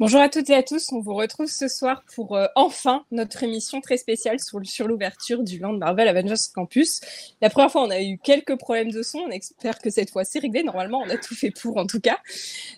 Bonjour à toutes et à tous, on vous retrouve ce soir pour euh, enfin notre émission très spéciale sur, sur l'ouverture du Land Marvel Avengers Campus. La première fois, on a eu quelques problèmes de son, on espère que cette fois c'est réglé. Normalement, on a tout fait pour en tout cas.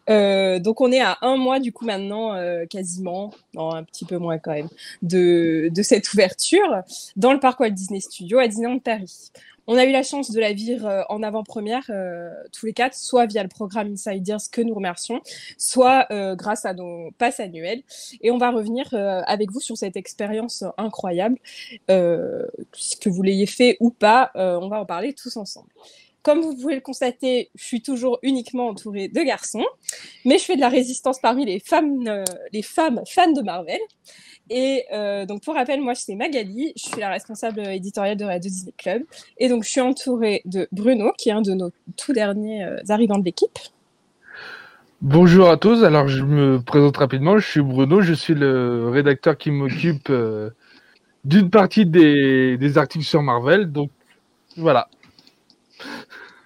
Euh, donc on est à un mois du coup maintenant, euh, quasiment, non un petit peu moins quand même, de, de cette ouverture dans le parc Walt Disney Studio à Disneyland Paris. On a eu la chance de la vivre euh, en avant-première, euh, tous les quatre, soit via le programme Insiders que nous remercions, soit euh, grâce à nos passes annuelles. Et on va revenir avec vous sur cette expérience incroyable. que vous l'ayez fait ou pas, on va en parler tous ensemble. Comme vous pouvez le constater, je suis toujours uniquement entourée de garçons, mais je fais de la résistance parmi les femmes, les femmes fans de Marvel. Et euh, donc, pour rappel, moi, c'est Magali. Je suis la responsable éditoriale de Radio Disney Club. Et donc, je suis entourée de Bruno, qui est un de nos tout derniers euh, arrivants de l'équipe. Bonjour à tous. Alors, je me présente rapidement. Je suis Bruno. Je suis le rédacteur qui m'occupe euh, d'une partie des, articles sur Marvel. Donc, voilà.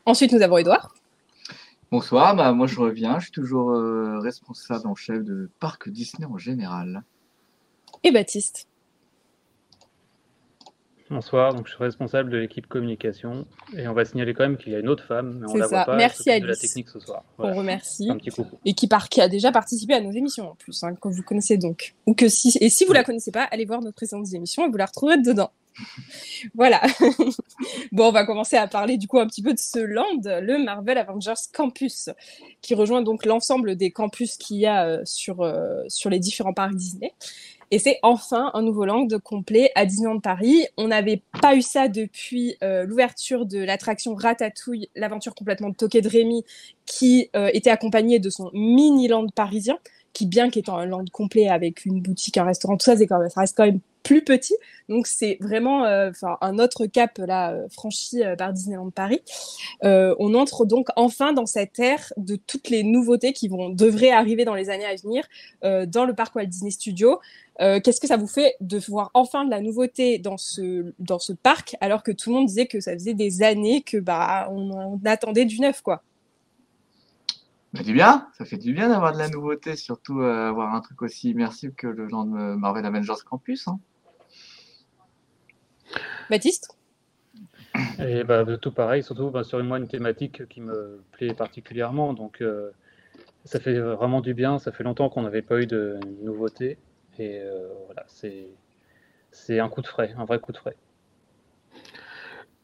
Ensuite, nous avons Edouard. Bonsoir. Bah, moi, je reviens. Je suis toujours responsable en chef de Parc Disney en général et Baptiste. Bonsoir, donc je suis responsable de l'équipe communication et on va signaler quand même qu'il y a une autre femme, mais on la voit pas. Merci à de la technique ce soir. On remercie. Un petit coucou. Et qui, qui a déjà participé à nos émissions en plus, hein, que vous connaissez donc. Ou que si et si vous la connaissez pas, allez voir nos précédentes émissions et vous la retrouverez dedans. Voilà. bon, on va commencer à parler du coup un petit peu de ce land, le Marvel Avengers Campus, qui rejoint donc l'ensemble des campus qu'il y a euh, sur, euh, sur les différents parcs Disney. Et c'est enfin un nouveau land complet à Disneyland Paris. On n'avait pas eu ça depuis euh, l'ouverture de l'attraction Ratatouille, l'aventure complètement toquée de Rémi, qui était accompagnée de son mini-land parisien, qui bien qu'étant un land complet avec une boutique, un restaurant, tout ça, ça reste quand même plus petit. Donc c'est vraiment euh, un autre cap là euh, franchi euh, par Disneyland Paris. on entre donc enfin dans cette ère de toutes les nouveautés qui vont devraient arriver dans les années à venir dans le parc Walt Disney Studios. Qu'est-ce que ça vous fait de voir enfin de la nouveauté dans ce dans ce parc alors que tout le monde disait que ça faisait des années que bah on, attendait du neuf quoi? Fait du bien, ça fait du bien d'avoir de la nouveauté, surtout avoir un truc aussi immersif que le genre de Marvel Avengers Campus. Hein. Baptiste et bah, tout pareil, surtout bah, sur moi une thématique qui me plaît particulièrement. Donc euh, ça fait vraiment du bien. Ça fait longtemps qu'on n'avait pas eu de nouveautés. Et euh, voilà, c'est un coup de frais, un vrai coup de frais.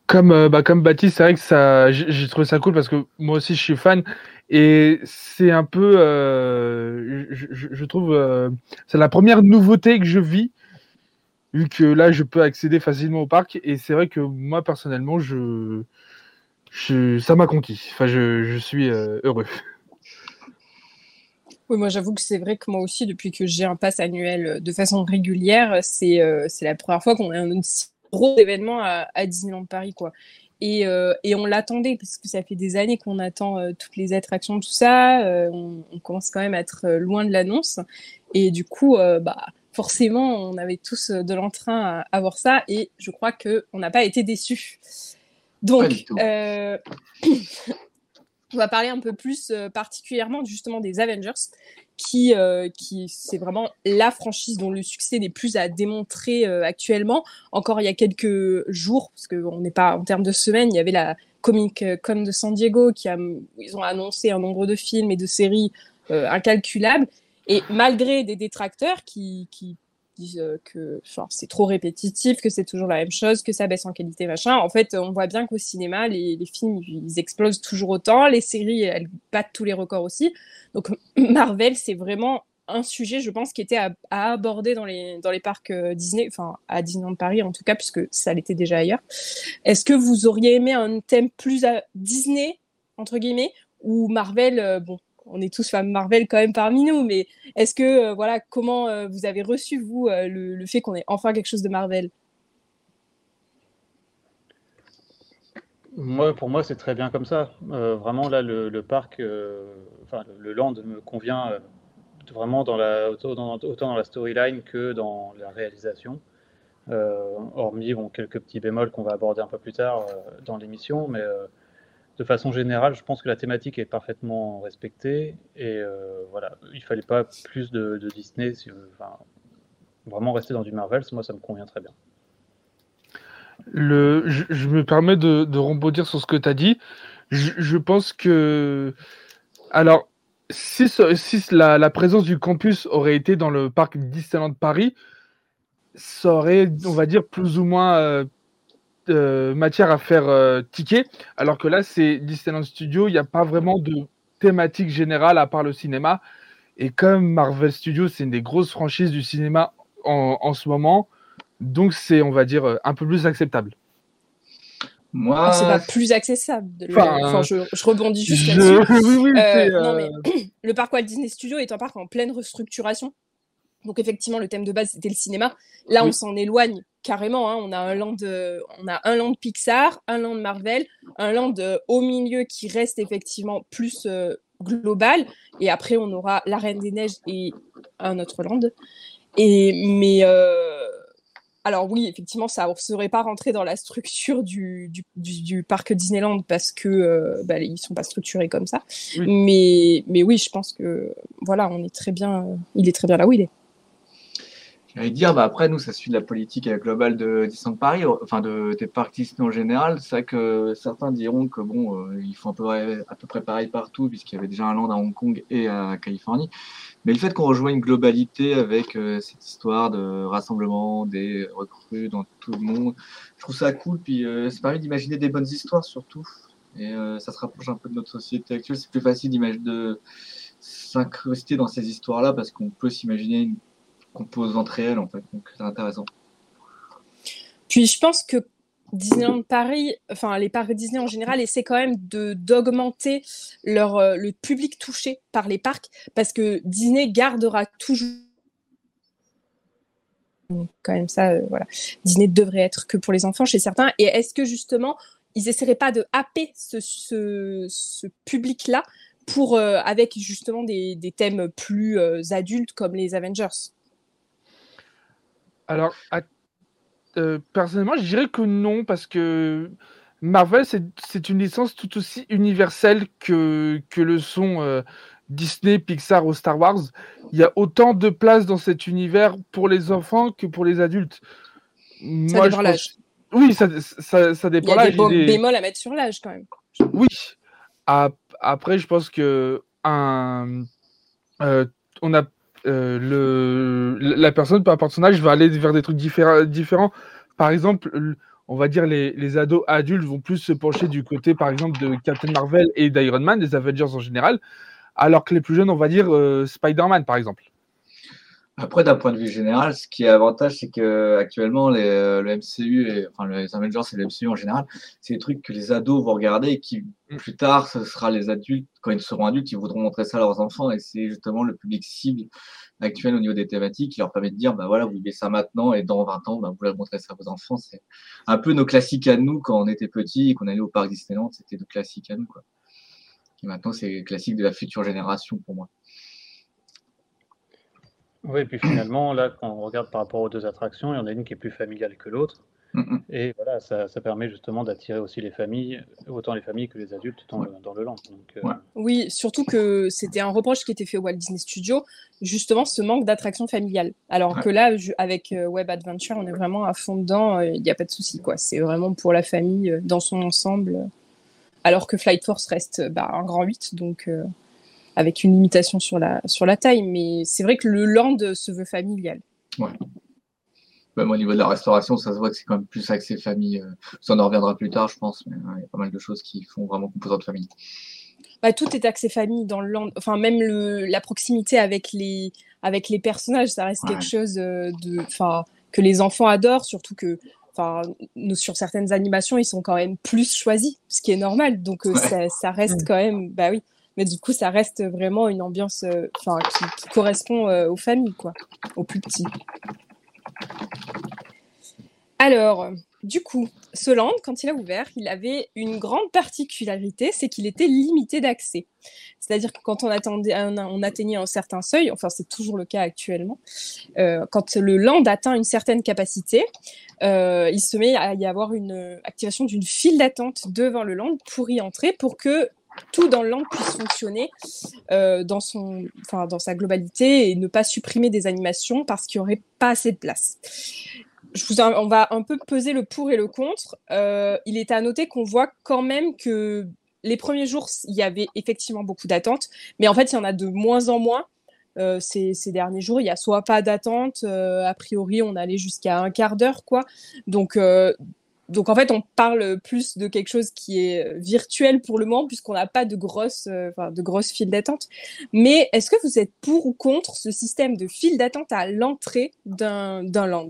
Comme, euh, bah, comme Baptiste, c'est vrai que ça, j'ai trouvé ça cool parce que moi aussi je suis fan et c'est un peu, je, je, trouve, c'est la première nouveauté que je vis vu que là, je peux accéder facilement au parc. Et c'est vrai que moi, personnellement, je, ça m'a conquis. Enfin, je, suis euh, heureux. Oui, moi j'avoue que c'est vrai que moi aussi, depuis que j'ai un pass annuel euh, de façon régulière, c'est euh, la première fois qu'on a un si gros événement à, Disneyland Paris. quoi. Et, et on l'attendait parce que ça fait des années qu'on attend toutes les attractions, tout ça. On, commence quand même à être loin de l'annonce. Et du coup, bah, forcément, on avait tous euh, de l'entrain à, voir ça et je crois qu'on n'a pas été déçus. Donc, euh, on va parler un peu plus euh, particulièrement justement des Avengers, qui, qui c'est vraiment la franchise dont le succès n'est plus à démontrer actuellement. Encore il y a quelques jours, parce qu'on n'est pas en termes de semaines, il y avait la Comic Con de San Diego qui a, ils ont annoncé un nombre de films et de séries incalculables. Et malgré des détracteurs qui, disent euh, que c'est trop répétitif, que c'est toujours la même chose, que ça baisse en qualité, machin. En fait, on voit bien qu'au cinéma, les, films, ils explosent toujours autant. Les séries, elles battent tous les records aussi. Donc, Marvel, c'est vraiment un sujet, je pense, qui était à, aborder dans les, dans les parcs euh, Disney, enfin, à Disneyland Paris en tout cas, puisque ça l'était déjà ailleurs. Est-ce que vous auriez aimé un thème plus Disney, entre guillemets, ou Marvel, euh, bon, on est tous fans Marvel quand même parmi nous, mais est-ce que, euh, voilà, comment euh, vous avez reçu, vous, euh, le, fait qu'on ait enfin quelque chose de Marvel? Moi, pour moi, c'est très bien comme ça. vraiment, là, le, parc, le, land me convient vraiment dans la, autant, dans, la storyline que dans la réalisation. hormis bon, quelques petits bémols qu'on va aborder un peu plus tard dans l'émission, mais de façon générale, je pense que la thématique est parfaitement respectée. Et euh, voilà, il fallait pas plus de, Disney. vraiment rester dans du Marvel, moi, ça me convient très bien. Le, je, me permets de, de rebondir sur ce que tu as dit. Je, pense que. Alors, si, si la, présence du campus aurait été dans le parc Disneyland Paris, ça aurait, on va dire, plus ou moins euh, euh, matière à faire euh, ticket. Alors que là, c'est Disneyland Studio, il n'y a pas vraiment de thématique générale à part le cinéma. Et comme Marvel Studios, c'est une des grosses franchises du cinéma en, en ce moment, donc c'est, on va dire, un peu plus acceptable. Moi, ah, c'est pas plus accessible. Enfin, je, rebondis juste là-dessus. le parc Walt Disney Studio est un parc en pleine restructuration. Donc effectivement, le thème de base c'était le cinéma. Là, on s'en éloigne carrément. Hein. On a un land, de, on a un land Pixar, un land Marvel, un land euh, au milieu qui reste effectivement plus euh, global. Et après, on aura la Reine des Neiges et un autre land. Et mais euh, alors oui, effectivement, ça ne serait pas rentré dans la structure du, du, parc Disneyland parce que euh, bah, ils sont pas structurés comme ça. Mais, mais oui, je pense que voilà, on est très bien, il est très bien là où il est. J'allais dire, bah après, nous, ça suit de la politique globale de Disneyland Paris, enfin de, des parcs en général. C'est vrai que certains diront que bon, euh, ils font à peu, près, à peu près pareil partout, puisqu'il y avait déjà un land à Hong Kong et à Californie. Mais le fait qu'on rejoigne une globalité avec euh, cette histoire de rassemblement des recrues dans tout le monde, je trouve ça cool. Puis euh, ça permet d'imaginer des bonnes histoires surtout. Et ça se rapproche un peu de notre société actuelle. C'est plus facile de s'incruster dans ces histoires-là parce qu'on peut s'imaginer une composantes réelles, en fait. Donc, c'est intéressant. Puis, je pense que Disneyland Paris, enfin les parcs Disney en général, essaient quand même de d'augmenter leur euh, le public touché par les parcs parce que Disney gardera toujours quand même ça, euh, voilà. Disney devrait être que pour les enfants chez certains. Et est-ce que justement ils essaieraient pas de happer ce, ce, public-là pour euh, avec justement des, des thèmes plus adultes comme les Avengers? Alors, euh, personnellement, je dirais que non, parce que Marvel, c'est une licence tout aussi universelle que, que le sont euh, Disney, Pixar ou Star Wars. Il y a autant de place dans cet univers pour les enfants que pour les adultes. Ça dépend l'âge. Oui, ça, ça, dépend l'âge. Il y a des bémols à mettre sur l'âge quand même. Oui. Après, je pense que un, euh, on a euh, le, la personne, par âge, va aller vers des trucs différents. Par exemple, on va dire les, les, ados adultes vont plus se pencher du côté, par exemple, de Captain Marvel et d'Iron Man, des Avengers en général, alors que les plus jeunes, on va dire euh, Spider-Man, par exemple. Après, d'un point de vue général, ce qui est avantage, c'est que actuellement, les, euh, le MCU, et, enfin les Avengers et le MCU en général, c'est des trucs que les ados vont regarder et qui, mm. plus tard, ce sera les adultes, quand ils seront adultes, ils voudront montrer ça à leurs enfants. Et c'est justement le public cible actuel au niveau des thématiques qui leur permet de dire, bah voilà, vous vivez ça maintenant et dans 20 ans, bah, vous voulez montrer ça à vos enfants. C'est un peu nos classiques à nous quand on était petits et qu'on allait au parc Disneyland, c'était nos classiques à nous. Quoi. Et maintenant, c'est classique de la future génération pour moi. Oui, et puis finalement, là, quand on regarde par rapport aux deux attractions, il y en a une qui est plus familiale que l'autre. Et voilà, ça, permet justement d'attirer aussi les familles, autant les familles que les adultes dans, le, dans le land. Euh, oui, surtout que c'était un reproche qui était fait au Walt Disney Studio, justement ce manque d'attraction familiale. Alors que là, avec euh, Web Adventure, on est vraiment à fond dedans, euh, il n'y a pas de souci. quoi. C'est vraiment pour la famille dans son ensemble. Alors que Flight Force reste bah, un grand 8, donc avec une limitation sur la, sur la taille. Mais c'est vrai que le land se veut familial. Ouais. Même au niveau de la restauration, ça se voit que c'est quand même plus axé famille. Euh, ça, on en reviendra plus tard, je pense, mais il y a pas mal de choses qui font vraiment composante famille. Bah, tout est axé famille dans le land. Enfin, même le, la proximité avec les, avec les personnages, ça reste quelque chose de, enfin, que les enfants adorent, surtout que enfin, sur certaines animations, ils sont quand même plus choisis, ce qui est normal. Donc, euh, ça, ça, reste quand même, bah oui, mais du coup, ça reste vraiment une ambiance euh, qui, correspond euh, aux familles, quoi, aux plus petits. Alors, du coup, ce land, quand il a ouvert, il avait une grande particularité, c'est qu'il était limité d'accès. C'est-à-dire que quand on, atteignait un certain seuil, enfin c'est toujours le cas actuellement, euh, quand le land atteint une certaine capacité, il se met à y avoir une activation d'une file d'attente devant le land pour y entrer, pour que tout dans le land puisse fonctionner euh, dans, son, enfin, dans sa globalité et ne pas supprimer des animations parce qu'il n'y aurait pas assez de place on va un peu peser le pour et le contre. Euh, il est à noter qu'on voit quand même que les premiers jours, il y avait effectivement beaucoup d'attentes, mais en fait, il y en a de moins en moins. Euh, ces, derniers jours, il n'y a soit pas d'attente, a priori, on allait jusqu'à un quart d'heure, quoi. Donc, donc, en fait, on parle plus de quelque chose qui est virtuel pour le moment, puisqu'on n'a pas de grosses, de grosses files d'attente. Mais est-ce que vous êtes pour ou contre ce système de file d'attente à l'entrée d'un land?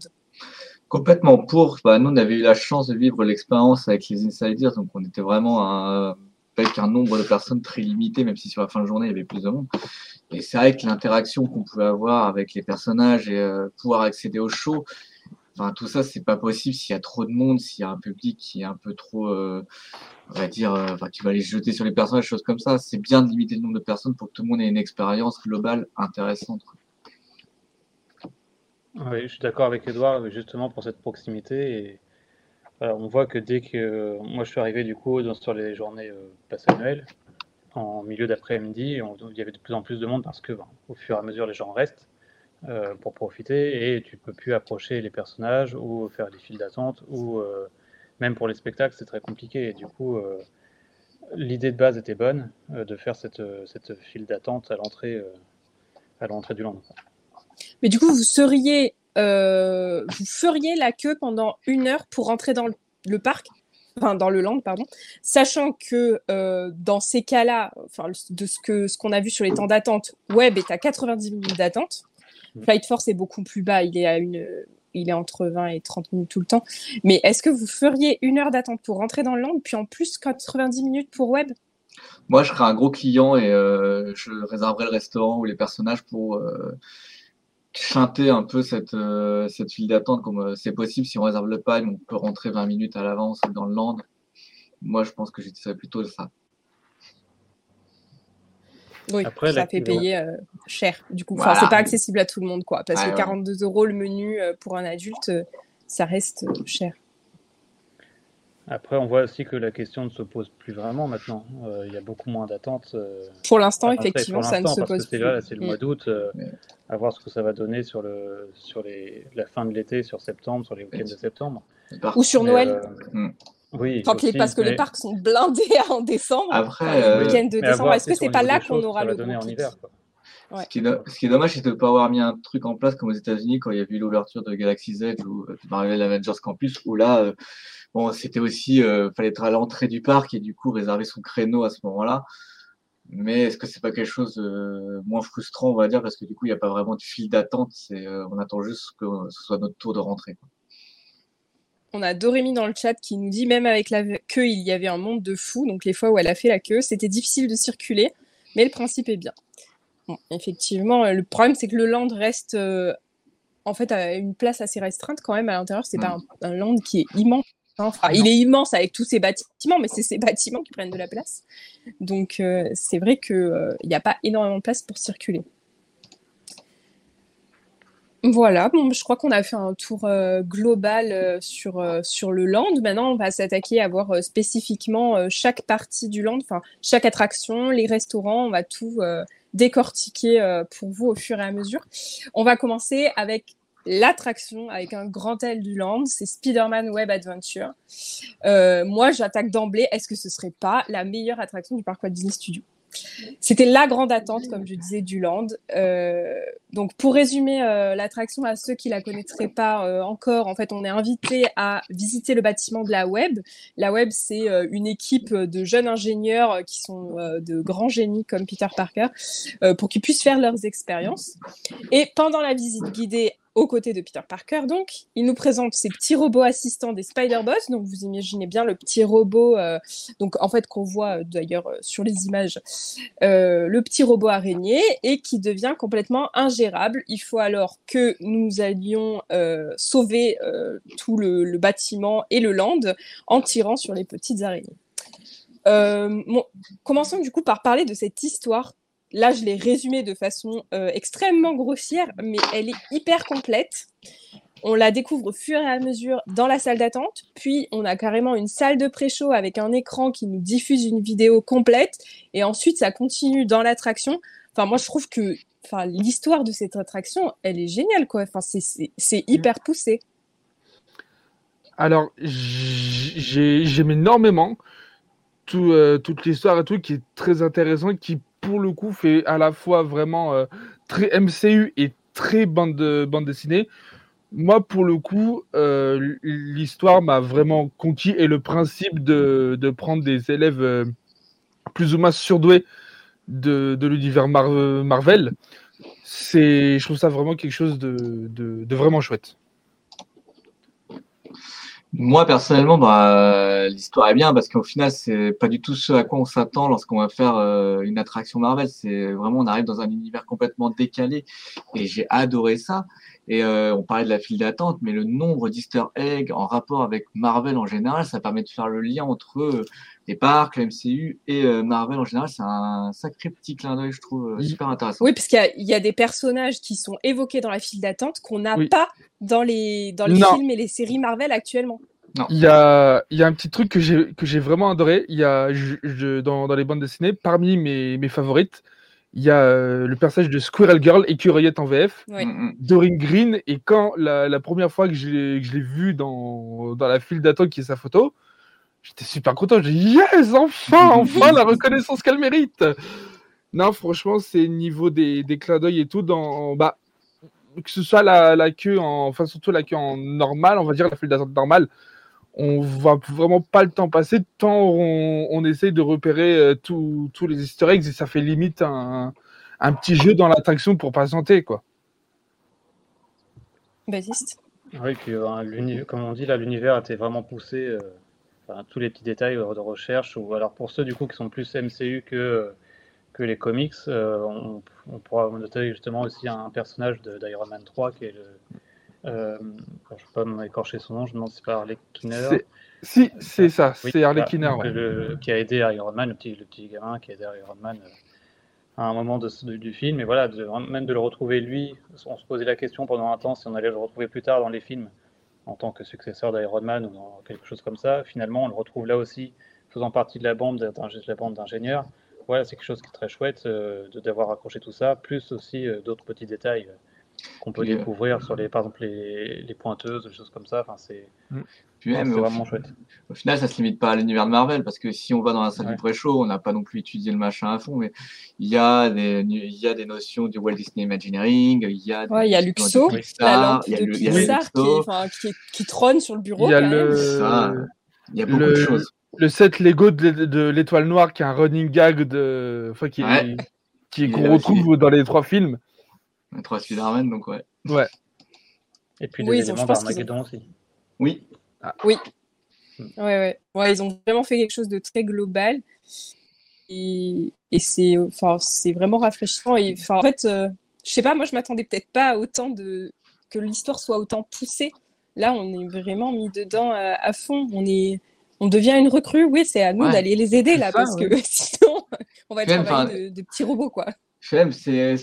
Complètement pour. Bah, nous, on avait eu la chance de vivre l'expérience avec les insiders, donc on était vraiment avec un nombre de personnes très limité, même si sur la fin de journée, il y avait plus de monde. Et c'est vrai que l'interaction qu'on pouvait avoir avec les personnages et euh, pouvoir accéder au show, enfin, tout ça, c'est pas possible s'il y a trop de monde, s'il y a un public qui est un peu trop, euh, on va dire, euh, enfin, qui va aller jeter sur les personnages, choses comme ça. C'est bien de limiter le nombre de personnes pour que tout le monde ait une expérience globale intéressante. Oui, je suis d'accord avec Edouard, justement pour cette proximité. Et on voit que dès que moi je suis arrivé du coup sur les journées euh, passe annuelles, en milieu d'après-midi, il y avait de plus en plus de monde parce que ben, au fur et à mesure les gens restent euh, pour profiter et tu peux plus approcher les personnages ou faire des files d'attente ou euh, même pour les spectacles c'est très compliqué. Et du coup, l'idée de base était bonne de faire cette, cette file d'attente à l'entrée à l'entrée du land. Mais du coup, vous seriez, euh, vous feriez la queue pendant une heure pour rentrer dans le, parc, enfin dans le land, pardon, sachant que euh, dans ces cas-là, enfin de ce que ce qu'on a vu sur les temps d'attente, Web est à 90 minutes d'attente. Mmh. Flight Force est beaucoup plus bas, il est à une, il est entre 20 et 30 minutes tout le temps. Mais est-ce que vous feriez une heure d'attente pour rentrer dans le land, puis en plus 90 minutes pour Web? Moi, je serais un gros client et euh, je réserverais le restaurant ou les personnages pour chanter un peu cette, euh, cette file d'attente comme euh, c'est possible si on réserve le pack, on peut rentrer 20 minutes à l'avance dans le land. Moi, je pense que j'utiliserais plutôt ça. Oui, Après, ça fait payer euh, cher. Du coup, enfin, c'est pas accessible à tout le monde, quoi. Parce que 42 euros le menu pour un adulte, ça reste cher. Après, on voit aussi que la question ne se pose plus vraiment maintenant. Euh, il y a beaucoup moins d'attentes. Euh, pour l'instant, effectivement, ça ne se pose plus. C'est le mois mm. d'août. Euh, à voir ce que ça va donner sur, le, sur les, la fin de l'été, sur septembre, sur les week-ends de septembre. Ou sur Noël. Oui. parce que les parcs sont blindés en décembre. Après, le week-end de décembre. Est-ce que c'est pas là qu'on aura le donner en hiver Ce, qui est, dommage, c'est de ne pas avoir mis un truc en place comme aux États-Unis quand il y a eu l'ouverture de Galaxy Z ou Marvel Avengers Campus, où là, Bon, c'était aussi, euh, fallait être à l'entrée du parc et du coup réserver son créneau à ce moment-là. Mais est-ce que c'est pas quelque chose de moins frustrant, on va dire, parce que du coup, il n'y a pas vraiment de file d'attente, euh, on attend juste que ce soit notre tour de rentrée. On a Dorémy dans le chat qui nous dit même avec la queue, il y avait un monde de fous. Donc les fois où elle a fait la queue, c'était difficile de circuler, mais le principe est bien. Bon, effectivement, le problème c'est que le land reste euh, en fait à une place assez restreinte quand même à l'intérieur. C'est pas mm. un, land qui est immense. Enfin, il est immense avec tous ces bâtiments, mais c'est ces bâtiments qui prennent de la place. Donc, euh, c'est vrai qu'il euh, n'y a pas énormément de place pour circuler. Voilà, bon, je crois qu'on a fait un tour euh, global sur, sur le land. Maintenant, on va s'attaquer à voir spécifiquement chaque partie du land, enfin chaque attraction, les restaurants, on va tout décortiquer pour vous au fur et à mesure. On va commencer avec l'attraction avec un grand L du land, c'est Spider-Man Web Adventure. Euh, moi, j'attaque d'emblée, est-ce que ce serait pas la meilleure attraction du parc Disney Studio c'était la grande attente, comme je disais, du Land. Euh, donc, pour résumer euh, l'attraction à ceux qui la connaîtraient pas euh, encore, en fait, on est invité à visiter le bâtiment de la Web. La Web, c'est une équipe de jeunes ingénieurs qui sont de grands génies comme Peter Parker, pour qu'ils puissent faire leurs expériences. Et pendant la visite guidée aux côtés de Peter Parker. Donc, il nous présente ces petits robots assistants des Spider-Bots. Donc, vous imaginez bien le petit robot, euh, donc en fait qu'on voit euh, d'ailleurs euh, sur les images, le petit robot araignée et qui devient complètement ingérable. Il faut alors que nous allions sauver tout le, bâtiment et le land en tirant sur les petites araignées. commençons du coup par parler de cette histoire Là, je l'ai résumée de façon euh, extrêmement grossière, mais elle est hyper complète. On la découvre au fur et à mesure dans la salle d'attente. Puis, on a carrément une salle de pré-show avec un écran qui nous diffuse une vidéo complète. Et ensuite, ça continue dans l'attraction. Enfin, moi, je trouve que enfin, l'histoire de cette attraction, elle est géniale. Quoi. Enfin, c'est hyper poussé. Alors, j'aime énormément tout, euh, toute l'histoire et tout qui est très intéressant, qui pour le coup, fait à la fois vraiment euh, très MCU et très bande, de, bande dessinée. Moi, pour le coup, euh, l'histoire m'a vraiment conquis et le principe de, prendre des élèves euh, plus ou moins surdoués de, l'univers Marvel, je trouve ça vraiment quelque chose de vraiment chouette. Moi, personnellement, bah, l'histoire est bien parce qu'au final, c'est pas du tout ce à quoi on s'attend lorsqu'on va faire euh, une attraction Marvel. C'est vraiment, on arrive dans un univers complètement décalé et j'ai adoré ça. Et euh, on parlait de la file d'attente, mais le nombre d'easter eggs en rapport avec Marvel en général, ça permet de faire le lien entre euh, les parcs, le MCU et Marvel en général. C'est un sacré petit clin d'œil, je trouve, super intéressant. Oui, parce qu'il y, y, a des personnages qui sont évoqués dans la file d'attente qu'on n'a pas dans les, dans les films et les séries Marvel actuellement. Il y a, il y a un petit truc que j'ai, vraiment adoré. Il y a, je, dans, dans, les bandes dessinées, parmi mes, mes favorites, il y a euh, le personnage de Squirrel Girl, écureuillette en VF, oui. Mm, mm. Doreen Green. Et quand la, la première fois que je l'ai, je l'ai vu dans, dans la file d'attente qui est sa photo, j'étais super content. J'ai dit yes, enfin, enfin la reconnaissance qu'elle mérite. Non, franchement, c'est niveau des, des clins d'œil et tout. Dans, bah, que ce soit la, la queue, en, enfin surtout la queue en normal, on va dire la file d'attente normale, on voit vraiment pas le temps passer tant on, on essaye de repérer euh, tous les easter eggs et ça fait limite un, un petit jeu dans l'attraction pour patienter quoi. Baptiste? Oui, puis, euh, comme on dit là, l'univers était vraiment poussé, euh, enfin, tous les petits détails de recherche, ou alors pour ceux du coup qui sont plus MCU que que les comics, euh, on, on, pourra noter justement aussi un personnage d'Iron Man 3 qui est le. Euh, je ne vais pas m'écorcher son nom, je me demande si c'est pas Harley Kinner. Si, c'est ça, c'est Harley Kinner. Ouais. qui a aidé Iron Man, le petit, le petit gamin qui a aidé Iron Man euh, à un moment de, de, du film. Et voilà, de, même de le retrouver lui, on se posait la question pendant un temps si on allait le retrouver plus tard dans les films en tant que successeur d'Iron Man ou dans quelque chose comme ça. Finalement, on le retrouve là aussi, faisant partie de la bande d'ingénieurs voilà, c'est quelque chose qui est très chouette euh, d'avoir accroché tout ça, plus aussi euh, d'autres petits détails euh, qu'on peut découvrir sur les, par exemple les, les pointeuses, des choses comme ça. Enfin, c'est mm. vraiment chouette. Au final, ça se limite pas à l'univers de Marvel parce que si on va dans la salle du pré-show, on n'a pas non plus étudié le machin à fond, mais il y a des, il y a des notions du Walt Disney Imagineering, il y a, ouais, il y a Luxo, la lampe de Pixar qui, qui, qui, trône sur le bureau. Il y a, le... il y a beaucoup de choses le set Lego de, l'étoile noire qui est un running gag de enfin qui ouais. qui qu'on retrouve dans les trois films les trois Spider-Man donc ouais. Ouais. Et puis les oui, éléments d'Armageddon aussi. Oui. Ah. oui. Ouais, ouais. Ouais ils ont vraiment fait quelque chose de très global. Et, et c'est enfin c'est vraiment rafraîchissant. Et enfin en fait euh, je sais pas moi je m'attendais peut-être pas à autant de que l'histoire soit autant poussée. Là on est vraiment mis dedans à, à fond. On est on devient une recrue, oui, c'est à nous ouais. d'aller les aider là, ça, parce ouais. que sinon, on va être travailler de, de, petits robots, quoi. Fem, c'est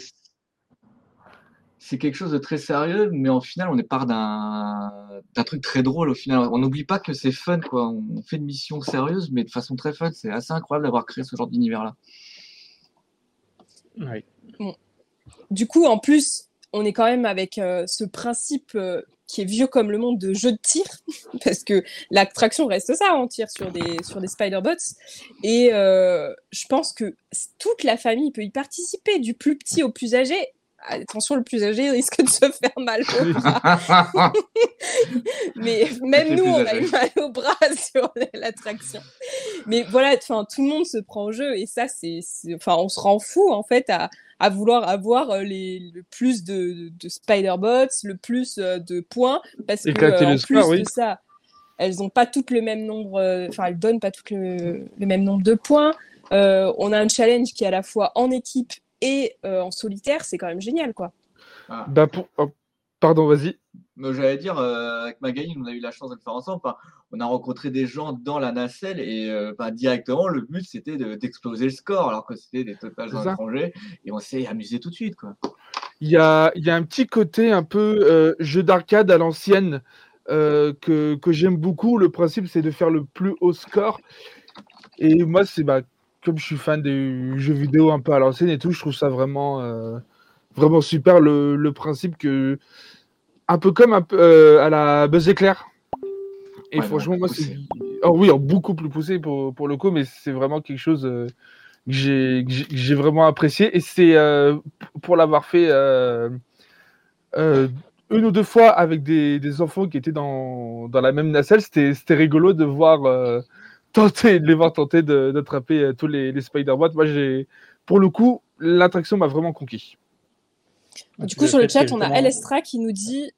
c'est quelque chose de très sérieux, mais en final, on est part d'un truc très drôle. Au final, on n'oublie pas que c'est fun, quoi. On fait une mission sérieuse, mais de façon très fun. C'est assez incroyable d'avoir créé ce genre d'univers-là. Oui. Bon. Du coup, en plus, on est quand même avec euh, ce principe euh, qui est vieux comme le monde de jeu de tir, parce que l'attraction reste ça, on tire sur des, sur des Spider-Bots. Et euh, je pense que toute la famille peut y participer, du plus petit au plus âgé. Attention, le plus âgé risque de se faire mal au bras. Mais même nous, on a eu mal au bras sur l'attraction. Mais voilà, enfin, tout le monde se prend au jeu et ça, c'est, enfin, on se rend fou en fait à, à vouloir avoir euh, les, le plus de, de Spider-Bots, le plus euh, de points, parce que euh, en plus de ça, elles n'ont pas toutes le même nombre, enfin, elles donnent pas toutes le, le même nombre de points. on a un challenge qui est à la fois en équipe et en solitaire, c'est quand même génial, quoi. Ah. Bah pour... Oh, pardon, vas-y. J'allais dire, avec Magali, on a eu la chance de le faire ensemble. on a rencontré des gens dans la nacelle et directement, le but c'était d'exploser le score alors que c'était des totales étrangers et on s'est amusé tout de suite. Quoi. Il, y a, il y a un petit côté un peu jeu d'arcade à l'ancienne que, que j'aime beaucoup. Le principe, c'est de faire le plus haut score. Et moi, c'est bah, comme je suis fan des jeux vidéo un peu à l'ancienne et tout, je trouve ça vraiment, euh, vraiment super le, principe que. Un peu comme un peu, euh, à la Buzz Éclair. Et franchement, moi, c'est. Oh, oui, beaucoup plus poussé pour, pour le coup, mais c'est vraiment quelque chose euh, que j'ai vraiment apprécié. Et c'est pour l'avoir fait une ou deux fois avec des, des, enfants qui étaient dans, dans la même nacelle, c'était rigolo de voir tenter, de les voir tenter d'attraper euh, tous les, les Spider-Bots. Moi, j'ai, pour le coup, l'attraction m'a vraiment conquis. Du coup, sur le chat, on a Elestra qui nous dit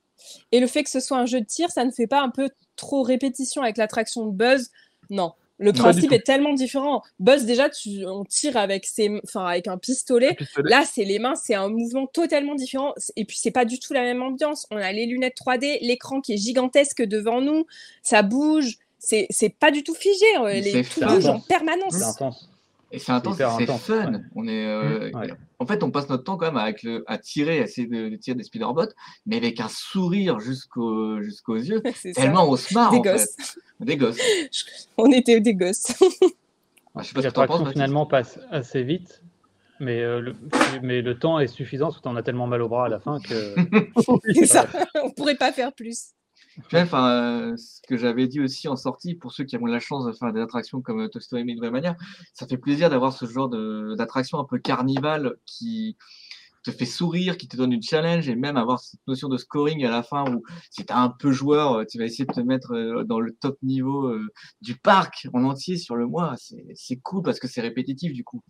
Et le fait que ce soit un jeu de tir, ça ne fait pas un peu trop répétition avec l'attraction de Buzz? Non. Le principe est tellement différent. Buzz, déjà, tu, on tire avec, ses, enfin, avec un pistolet. Là, c'est les mains, c'est un mouvement totalement différent. Et puis, c'est pas du tout la même ambiance. On a les lunettes 3D, l'écran qui est gigantesque devant nous, ça bouge c'est pas du tout figé. Euh, les tout bouge en permanence. C'est intense. Et c'est intense, c'est fun. On est, euh, mmh, En fait, on passe notre temps quand même avec le, à tirer, à essayer de, tirer des speederbots, mais avec un sourire jusqu'aux jusqu'aux yeux, tellement on se marre. Des en gosses. Fait. Des gosses. on était des gosses. Ah, je sais pas L'attraction finalement passe assez vite, mais, euh, le, mais le temps est suffisant parce qu'on a tellement mal au bras à la fin que. c'est ça, on pourrait pas faire plus. Enfin, euh, ce que j'avais dit aussi en sortie, pour ceux qui ont la chance de faire des attractions comme Toy Story Mania, ça fait plaisir d'avoir ce genre d'attraction un peu carnival qui te fait sourire, qui te donne une challenge et même avoir cette notion de scoring à la fin où si tu un peu joueur, tu vas essayer de te mettre euh, dans le top niveau euh, du parc en entier sur le mois. C'est cool parce que c'est répétitif du coup.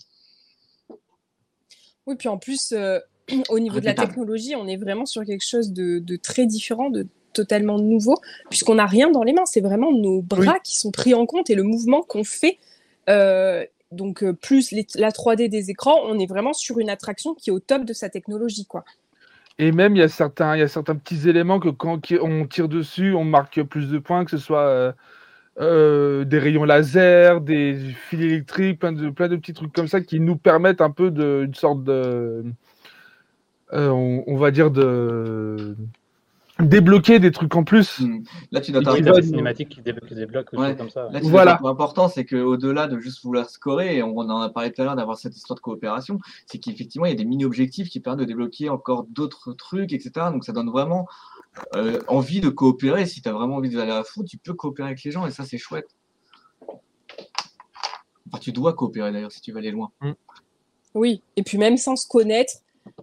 Oui, puis en plus, au niveau de la technologie, on est vraiment sur quelque chose de, de très différent, de totalement nouveau, puisqu'on n'a rien dans les mains. C'est vraiment nos bras qui sont pris en compte et le mouvement qu'on fait. Euh, donc, euh, plus la 3D des écrans, on est vraiment sur une attraction qui est au top de sa technologie. quoi. Et même, il y, a certains, il y a certains petits éléments que quand on tire dessus, on marque plus de points, que ce soit euh, des rayons laser, des fils électriques, plein de, plein de petits trucs comme ça qui nous permettent un peu de, une sorte de. on, va dire de débloquer des trucs en plus. Hmm. Là, tu dois des cinématiques qui débloquent, comme ça. Là, voilà. L'important, c'est qu'au-delà de juste vouloir scorer, et on en a parlé tout à l'heure d'avoir cette histoire de coopération, c'est qu'effectivement, il y a des mini-objectifs qui permettent de débloquer encore d'autres trucs, etc. Donc, ça donne vraiment euh, envie de coopérer. Si tu as vraiment envie d'aller à fond, tu peux coopérer avec les gens, et ça, c'est chouette. Enfin, tu dois coopérer d'ailleurs si tu veux aller loin. Hmm. Oui, et puis même sans se connaître,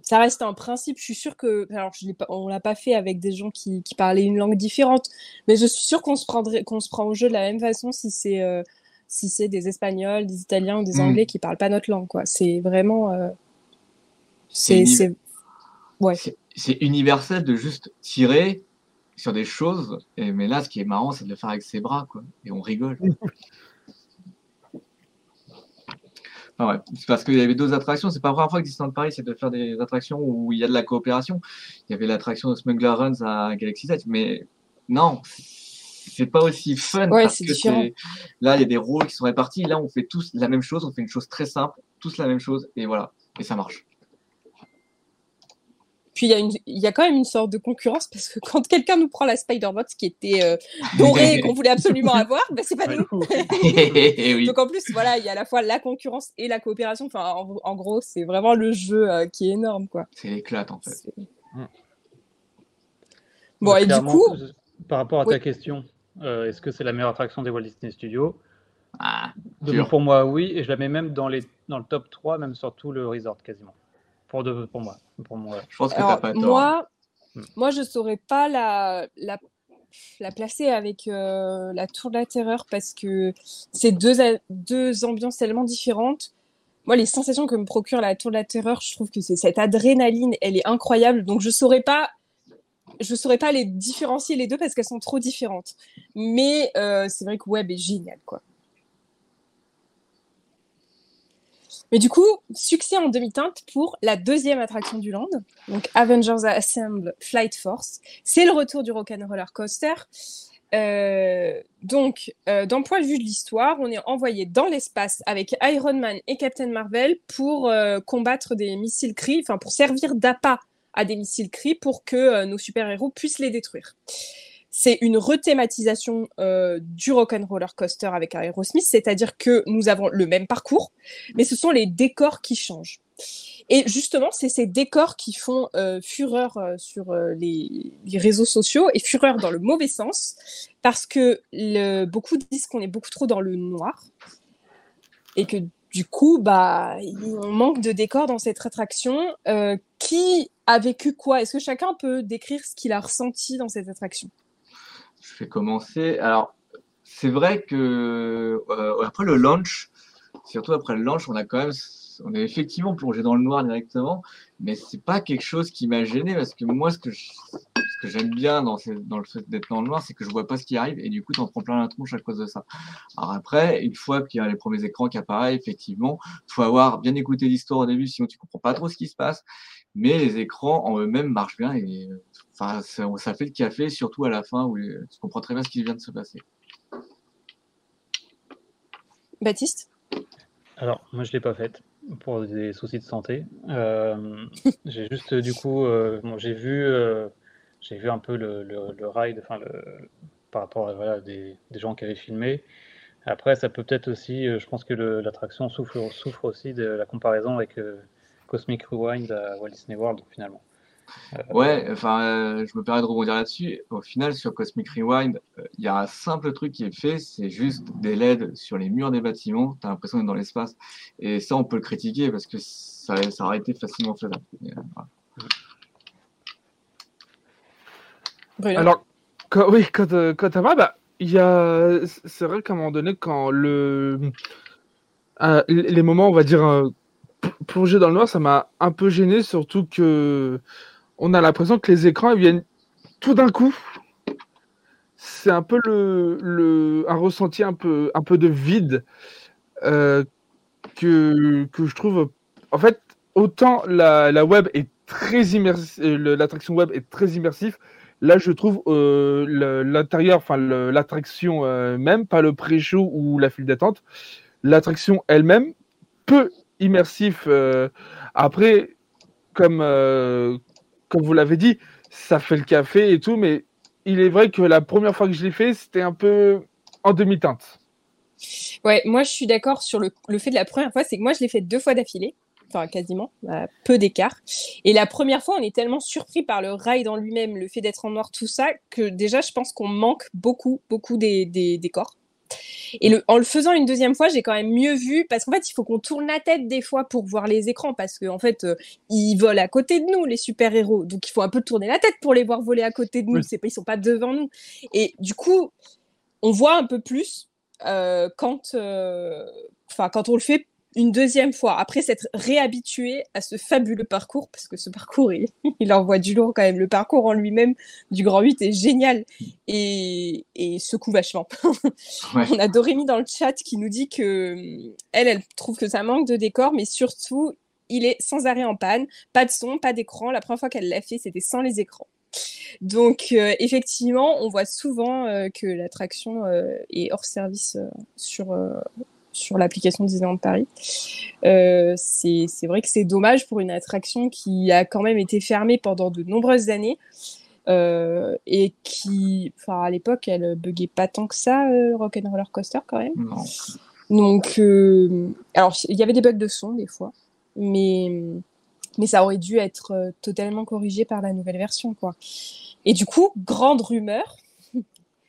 ça reste un principe. Je suis sûre que, alors je pas, on l'a pas fait avec des gens qui, qui, parlaient une langue différente, mais je suis sûre qu'on se prendrait, qu'on se prend au jeu de la même façon si c'est euh, si c'est des Espagnols, des Italiens ou des mm. Anglais qui parlent pas notre langue, quoi. C'est vraiment, euh, c'est, ouais. C'est universel de juste tirer sur des choses, et, mais là, ce qui est marrant, c'est de le faire avec ses bras, quoi, et on rigole. Ah c'est parce qu'il y avait deux attractions. C'est pas la première fois que Disneyland Paris, c'est de faire des attractions où il y a de la coopération. Il y avait l'attraction de Smuggler Runs à Galaxy 7, mais non, c'est pas aussi fun parce que là, il y a des rôles qui sont répartis. Là, on fait tous la même chose, on fait une chose très simple, tous la même chose, et voilà, et ça marche. Puis il y, a quand même une sorte de concurrence parce que quand quelqu'un nous prend la Spider-Bot qui était euh, dorée et qu'on voulait absolument avoir, ben c'est pas nous. Donc en plus, voilà, il y a à la fois la concurrence et la coopération. Enfin, en, gros, c'est vraiment le jeu euh, qui est énorme, quoi. C'est éclate en fait. Mm. Bon, et du coup. Par rapport à ta question, euh, est-ce que c'est la meilleure attraction des Walt Disney Studios? Ah, Pour moi, oui, et je la mets même dans, les, dans le top 3, même sur tout le resort quasiment. Pour, de, pour moi. Pour moi. Je pense que Alors, t'as pas tort. moi, Hmm. moi, je saurais pas la, la, la placer avec euh, la Tour de la Terreur parce que c'est deux, deux ambiances tellement différentes. Moi, les sensations que me procure la Tour de la Terreur, je trouve que c'est cette adrénaline, elle est incroyable. Donc, je saurais pas, je saurais pas les différencier les deux parce qu'elles sont trop différentes. Mais euh, c'est vrai que Web est génial, quoi. Mais du coup, succès en demi-teinte pour la deuxième attraction du land, donc Avengers Assemble Flight Force. C'est le retour du Rock'n'Roller Coaster. Euh, donc, euh, d'un point de vue de l'histoire, on est envoyé dans l'espace avec Iron Man et Captain Marvel pour euh, combattre des missiles Kree, enfin pour servir d'appât à des missiles Kree pour que nos super-héros puissent les détruire. C'est une rethématisation euh, du Rock'n'Roller Coaster avec Aerosmith, c'est-à-dire que nous avons le même parcours, mais ce sont les décors qui changent. Et justement, c'est ces décors qui font euh, fureur euh, sur les, réseaux sociaux et fureur dans le mauvais sens, parce que beaucoup disent qu'on est beaucoup trop dans le noir et que du coup, bah, on manque de décors dans cette attraction. Qui a vécu quoi? Est-ce que chacun peut décrire ce qu'il a ressenti dans cette attraction? Je vais commencer. Alors, c'est vrai que euh, après le launch, surtout après le launch, on a quand même, on est effectivement plongé dans le noir directement, mais c'est pas quelque chose qui m'a gêné parce que moi, ce que j'aime bien dans le fait d'être dans le noir, c'est que je vois pas ce qui arrive et du coup, t'en prends plein la tronche à cause de ça. Alors après, une fois qu'il y a les premiers écrans qui apparaissent, effectivement, faut avoir bien écouté l'histoire au début, sinon tu comprends pas trop ce qui se passe. Mais les écrans en eux-mêmes marchent bien et euh, enfin, ça, ça fait le café, surtout à la fin où tu comprends très bien ce qui vient de se passer. Baptiste? Alors, moi, je ne l'ai pas faite pour des soucis de santé. Euh, j'ai juste, du coup, euh, bon, j'ai vu, euh, j'ai vu un peu le, le, le ride, enfin, le, par rapport à voilà, des, des gens qui avaient filmé. Après, ça peut peut-être aussi, euh, je pense que l'attraction souffre, souffre aussi de la comparaison avec euh, Cosmic Rewind à Walt Disney World, finalement. Euh, Ouais, enfin, euh, je me permets de rebondir là-dessus. Au final, sur Cosmic Rewind, euh, il y a un simple truc qui est fait, c'est juste des LED sur les murs des bâtiments. T'as l'impression d'être dans l'espace. Et ça, on peut le critiquer parce que ça, ça aurait été facilement faisable. Euh, voilà. Alors, quand, oui, quand, euh, quand t'as mal, bah, il y a, c'est vrai qu'à un moment donné, quand le, euh, les moments, on va dire, euh, p- plongés dans le noir, ça m'a un peu gêné, surtout que on a l'impression que les écrans viennent tout d'un coup. C'est un peu le, un ressenti un peu, un peu de vide euh, que, je trouve. En fait, autant la, web est très immersive, l'attraction web est très immersive. Là, je trouve euh, l'intérieur, enfin l'attraction euh, même, pas le pré-show ou la file d'attente, l'attraction elle-même, peu immersif. euh. après, comme, euh, comme vous l'avez dit, ça fait le café et tout, mais il est vrai que la première fois que je l'ai fait, c'était un peu en demi-teinte. Ouais, moi je suis d'accord sur le, fait de la première fois, c'est que moi je l'ai fait deux fois d'affilée, enfin quasiment, peu d'écart. Et la première fois, on est tellement surpris par le ride en lui-même, le fait d'être en noir, tout ça, que déjà je pense qu'on manque beaucoup, beaucoup des, des décors. Et le, en le faisant une deuxième fois, j'ai quand même mieux vu, parce qu'en fait, il faut qu'on tourne la tête des fois pour voir les écrans, parce qu'en en fait, euh, ils volent à côté de nous, les super-héros. Donc il faut un peu tourner la tête pour les voir voler à côté de nous. Oui. Ils sont pas devant nous. Et du coup, on voit un peu plus euh, quand, euh, quand on le fait une deuxième fois, après s'être réhabitué à ce fabuleux parcours, parce que ce parcours, il, il envoie du lourd quand même. Le parcours en lui-même du Grand 8 est génial et, et secoue vachement. Ouais. On a Dorémy dans le chat qui nous dit que hum, elle, elle trouve que ça manque de décor, mais surtout, il est sans arrêt en panne, pas de son, pas d'écran. La première fois qu'elle l'a fait, c'était sans les écrans. Donc, euh, effectivement, on voit souvent euh, que l'attraction euh, est hors service euh, sur, euh, sur l'application Disneyland Paris. Euh, c'est vrai que c'est dommage pour une attraction qui a quand même été fermée pendant de nombreuses années. euh, et qui, enfin, à l'époque, elle buguait pas tant que ça, euh, Rock'n'Roller Coaster quand même. Non. Donc, euh, alors, il y avait des bugs de son des fois, mais, mais ça aurait dû être totalement corrigé par la nouvelle version, quoi. Et du coup, grande rumeur,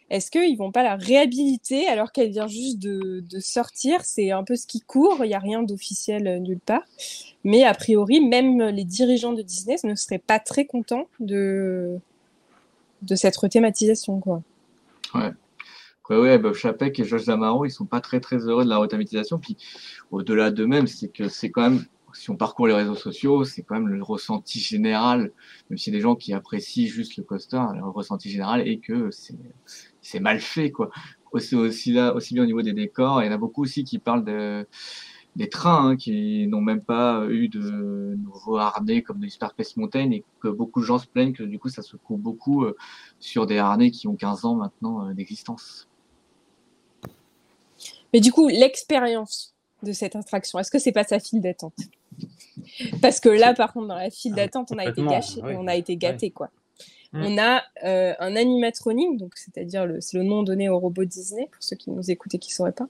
est-ce qu'ils vont pas la réhabiliter alors qu'elle vient juste de, sortir? C'est un peu ce qui court, il n'y a rien d'officiel euh, nulle part. Mais a priori, même les dirigeants de Disney ne seraient pas très contents de, de cette rethématisation. Quoi. Ouais. Ouais, Bob Chapek et Josh Zamaro, ils sont pas très très heureux de la rethématisation. Puis au-delà d'eux-mêmes, c'est que c'est quand même si on parcourt les réseaux sociaux, c'est quand même le ressenti général, même s'il y a des gens qui apprécient juste le coaster, le ressenti général est que c'est mal fait, quoi. Aussi, aussi, là, aussi bien au niveau des décors, il y en a beaucoup aussi qui parlent de, des trains hein, qui n'ont même pas eu de nouveaux harnais comme des Space Mountain et que beaucoup de gens se plaignent que du coup ça se coupe beaucoup euh, sur des harnais qui ont 15 ans maintenant euh, d'existence. Mais du coup, l'expérience de cette attraction, est-ce que c'est pas sa file d'attente? Parce que là, par contre, dans la file ah, d'attente, on a été gâché, on a été gâté, quoi. Mm. On a euh, un animatronique, donc c'est-à-dire le, c'est le nom donné au robot Disney pour ceux qui nous écoutent et qui sauraient pas,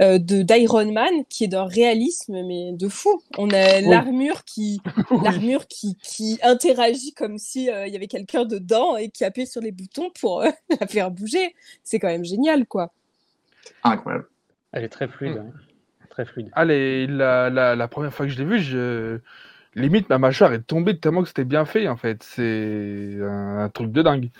euh, de d'Iron Man qui est d'un réalisme mais de fou. On a l'armure qui l'armure qui, qui interagit comme si euh, il y avait quelqu'un dedans et qui appuie sur les boutons pour la faire bouger. C'est quand même génial quoi. Incroyable. Elle est très fluide. Hein très fluide. Allez, la, la, la, première fois que je l'ai vu, je... limite ma mâchoire est tombée tellement que c'était bien fait en fait. C'est un, truc de dingue.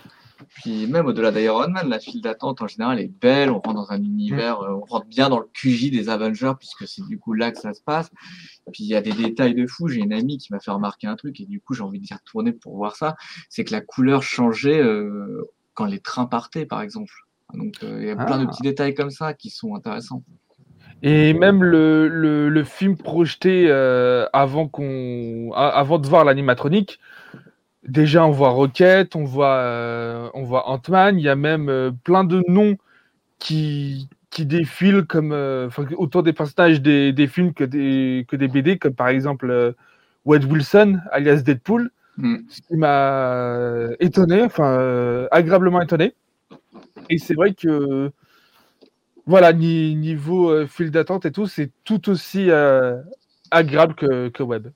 Puis même au-delà d'Iron Man, la file d'attente en général est belle. On rentre dans un univers, euh, on rentre bien dans le QJ des Avengers puisque c'est du coup là que ça se passe. Puis il y a des détails de fou. J'ai une amie qui m'a fait remarquer un truc et du coup j'ai envie d'y retourner pour voir ça. C'est que la couleur changeait euh, quand les trains partaient, par exemple. Donc euh, il y a plein de ah. petits détails comme ça qui sont intéressants. Et même le, le, le film projeté euh, avant, qu'on, avant de voir l'animatronique, déjà on voit Rocket, on voit, euh, on voit Ant-Man, il y a même euh, plein de noms qui, qui défilent comme, autour des personnages des, des, films que des, que des BD, comme par exemple Wade Wilson, alias Deadpool, mm. ce qui m'a étonné, enfin agréablement étonné. Et c'est vrai que voilà, niveau euh, fil d'attente et tout, c'est tout aussi euh, agréable que, web.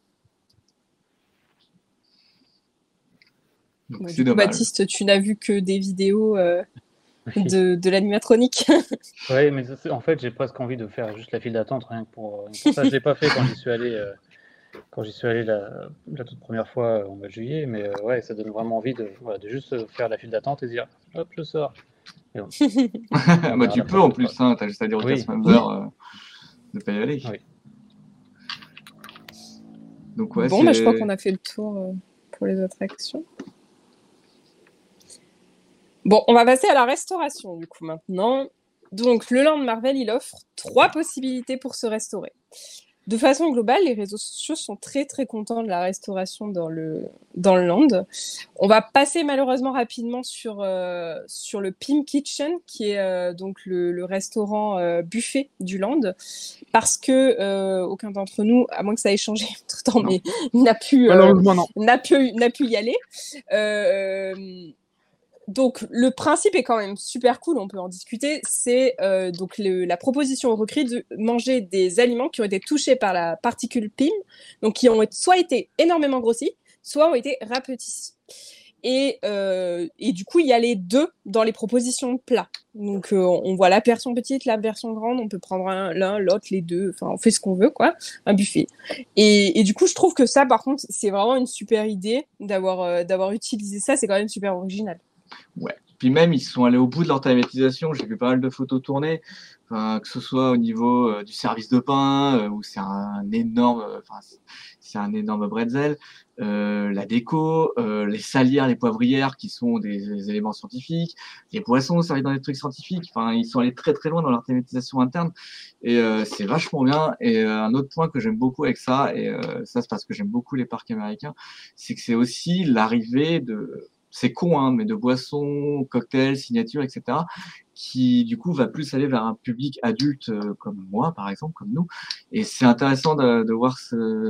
Baptiste, tu n'as vu que des vidéos euh, de, de l'animatronique. oui, mais en fait, j'ai presque envie de faire juste la file d'attente, rien que pour, ça. Je l'ai pas fait quand j'y suis allé, quand j'y suis allé la, toute première fois en mois de juillet, mais ouais, ça donne vraiment envie de, de juste faire la file d'attente et dire, hop, je sors. bah, tu peux en plus, hein, tu as juste à dire au cast member euh, de pas y aller. Donc, ouais, bon, bah, je crois qu'on a fait le tour euh, pour les attractions. Bon, on va passer à la restauration du coup maintenant. Donc, le Land Marvel, il offre trois possibilités pour se restaurer de façon globale, les réseaux sociaux sont très très contents de la restauration dans le dans le land. On va passer malheureusement rapidement sur euh, sur le Pim Kitchen, qui est euh, donc le, restaurant euh, buffet du land, parce que aucun d'entre nous, à moins que ça ait changé entre temps, mais n'a pu n'a pu n'a pu y aller donc le principe est quand même super cool, on peut en discuter. C'est euh, donc la proposition au recrues de manger des aliments qui ont été touchés par la particule PIM, donc qui ont soit été énormément grossis, soit ont été rapetissés. Et, euh, et du coup, il y a les deux dans les propositions plats. Donc, euh, on voit la version petite, la version grande. On peut prendre l'un, l'autre, les deux. Enfin, on fait ce qu'on veut, quoi. Un buffet. Et, et, du coup, je trouve que ça, par contre, c'est vraiment une super idée d'avoir d'avoir utilisé ça. C'est quand même super original. Ouais. Puis même, ils sont allés au bout de leur thématisation. J'ai vu pas mal de photos tournées, que ce soit au niveau euh, du service de pain, euh, où c'est un énorme, enfin, c'est un énorme bretzel, euh, la déco, euh, les salières, les poivrières, qui sont des, éléments scientifiques, les poissons, arrive dans des trucs scientifiques. Enfin, ils sont allés très très loin dans leur thématisation interne, et c'est vachement bien. Et un autre point que j'aime beaucoup avec ça, et ça c'est parce que j'aime beaucoup les parcs américains, c'est que c'est aussi l'arrivée de c'est con, hein, mais de boissons, cocktails, signatures, etc., qui du coup va plus aller vers un public adulte euh, comme moi, par exemple, comme nous. Et c'est intéressant de, voir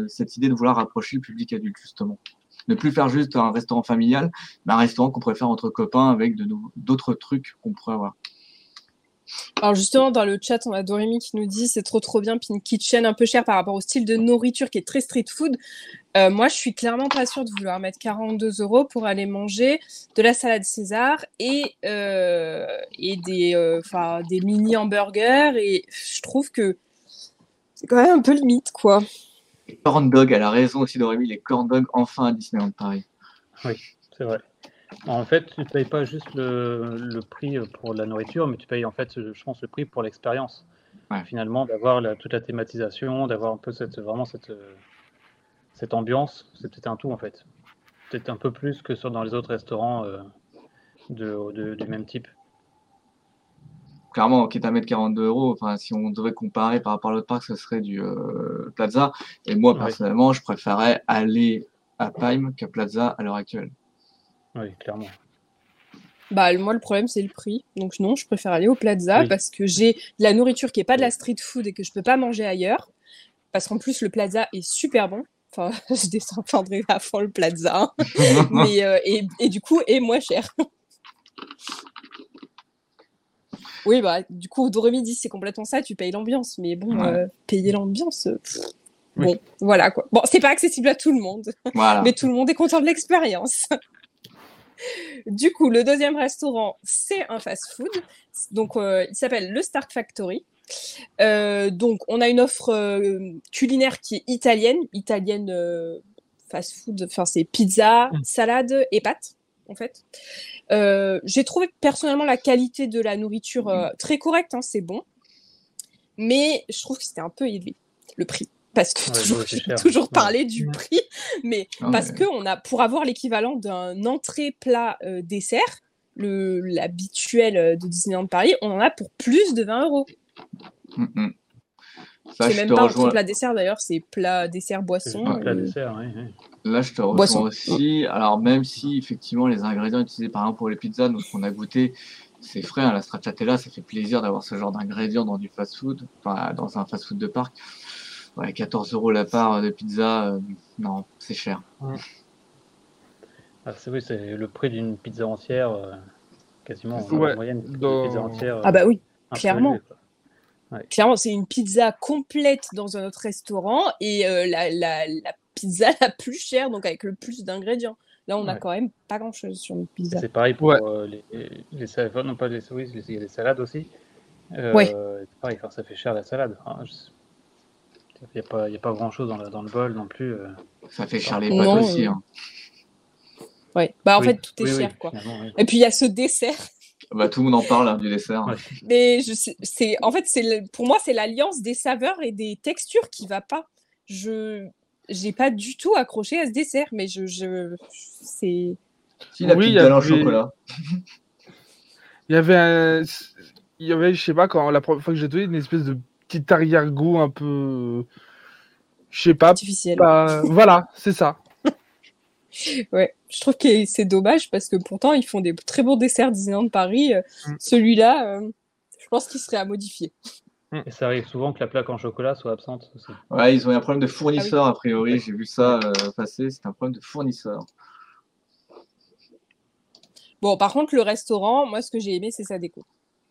cette idée de vouloir rapprocher le public adulte, justement. Ne plus faire juste un restaurant familial, mais un restaurant qu'on pourrait faire entre copains avec d'autres trucs qu'on pourrait avoir. Alors justement, dans le chat, on a Doremi qui nous dit c'est trop trop bien, Pin Kitchen un peu cher par rapport au style de nourriture qui est très street food. Euh, moi, je suis clairement pas sûre de vouloir mettre 42 euros pour aller manger de la salade César et, euh, et des, euh, des mini hamburgers. Et je trouve que c'est quand même un peu limite, quoi. Les corn dogs, elle a raison aussi, Doremi, les corn dogs enfin à Disneyland Paris. Oui, c'est vrai. En fait, tu ne payes pas juste le, prix pour la nourriture, mais tu payes en fait, je pense, le prix pour l'expérience. Finalement, d'avoir toute la thématisation, d'avoir un peu cette, vraiment cette, cette ambiance, c'est peut-être un tout en fait. Peut-être un peu plus que sur, dans les autres restaurants euh, de, du même type. Clairement, quitte à mettre 42 euros, enfin, si on devait comparer par rapport à l'autre parc, ce serait du euh, Plaza. Et moi, personnellement, je préférais aller à Pime qu'à Plaza à l'heure actuelle. Oui, clairement. Bah, moi, le problème, c'est le prix. Donc, non, je préfère aller au Plaza parce que j'ai de la nourriture qui n'est pas de la street food et que je peux pas manger ailleurs. Parce qu'en plus, le Plaza est super bon. Enfin, je descendrai à fond le Plaza. Mais, euh, et, et, du coup, est moins cher. oui, bah, du coup, Doremi dit c'est complètement ça, tu payes l'ambiance. Mais bon, euh, payer l'ambiance. Bon, voilà quoi. Bon, c'est pas accessible à tout le monde, mais tout le monde est content de l'expérience. Du coup, le deuxième restaurant, c'est un fast-food. Donc, euh, il s'appelle le Stark Factory. Euh, donc, on a une offre euh, culinaire qui est italienne, italienne fast-food. Enfin, c'est pizza, mm. salade et pâtes, en fait. J'ai trouvé personnellement la qualité de la nourriture très correcte, hein, c'est bon. Mais je trouve que c'était un peu élevé, le prix parce que toujours, toujours parler du prix, mais parce que on a pour avoir l'équivalent d'un entrée plat euh, dessert, le l'habituel euh, de Disneyland Paris, on en a pour plus de 20 euros. Mm, mm. C'est même pas entrée plat dessert d'ailleurs, c'est plat dessert boisson. Plat dessert, Là, je te rejoins aussi. Alors même si effectivement les ingrédients utilisés par exemple pour les pizzas, donc qu'on a goûté, c'est frais. Hein, la stracciatella, ça fait plaisir d'avoir ce genre d'ingrédients dans du fast-food, enfin dans un fast-food de parc ouais, 14 euros la part de pizza, euh, non, c'est cher. Ah, c'est oui, c'est le prix d'une pizza entière, euh, quasiment en moyenne. Pizza entière, ah bah oui, clairement. Clairement, c'est une pizza complète dans un autre restaurant et euh, la, la, la, pizza la plus chère, donc avec le plus d'ingrédients. Là, on n'a quand même pas grand-chose sur une pizza. C'est pareil pour les, les, salades, non pas les, oui, il y a des salades aussi. oui. Pareil, ça fait cher la salade. Hein, il n'y a, pas grand chose dans, dans, le bol non plus. Euh. Ça fait cher les pâtes aussi. Hein. Ouais, bah en fait tout est cher quoi. Et puis il y a ce dessert. Bah, tout le monde en parle hein, du dessert. Mais je c'est en fait c'est pour moi c'est l'alliance des saveurs et des textures qui va pas. Je j'ai pas du tout accroché à ce dessert, mais je, je c'est. Si la oui, il y avait... chocolat? Il y avait un... il y avait je sais pas quand la première fois que j'ai donné une espèce de petit arrière-goût un peu. Je sais pas. Artificiel. voilà, c'est ça. ouais, je trouve que c'est dommage parce que pourtant ils font des très bons desserts Disneyland Paris. Euh, mm. Celui-là, euh, je pense qu'il serait à modifier. Mm. Et ça arrive souvent que la plaque en chocolat soit absente aussi. Ouais, ils ont un problème de fournisseur ah a priori. J'ai vu ça euh, passer. C'est un problème de fournisseur. Bon, par contre, le restaurant, moi, ce que j'ai aimé, c'est sa déco.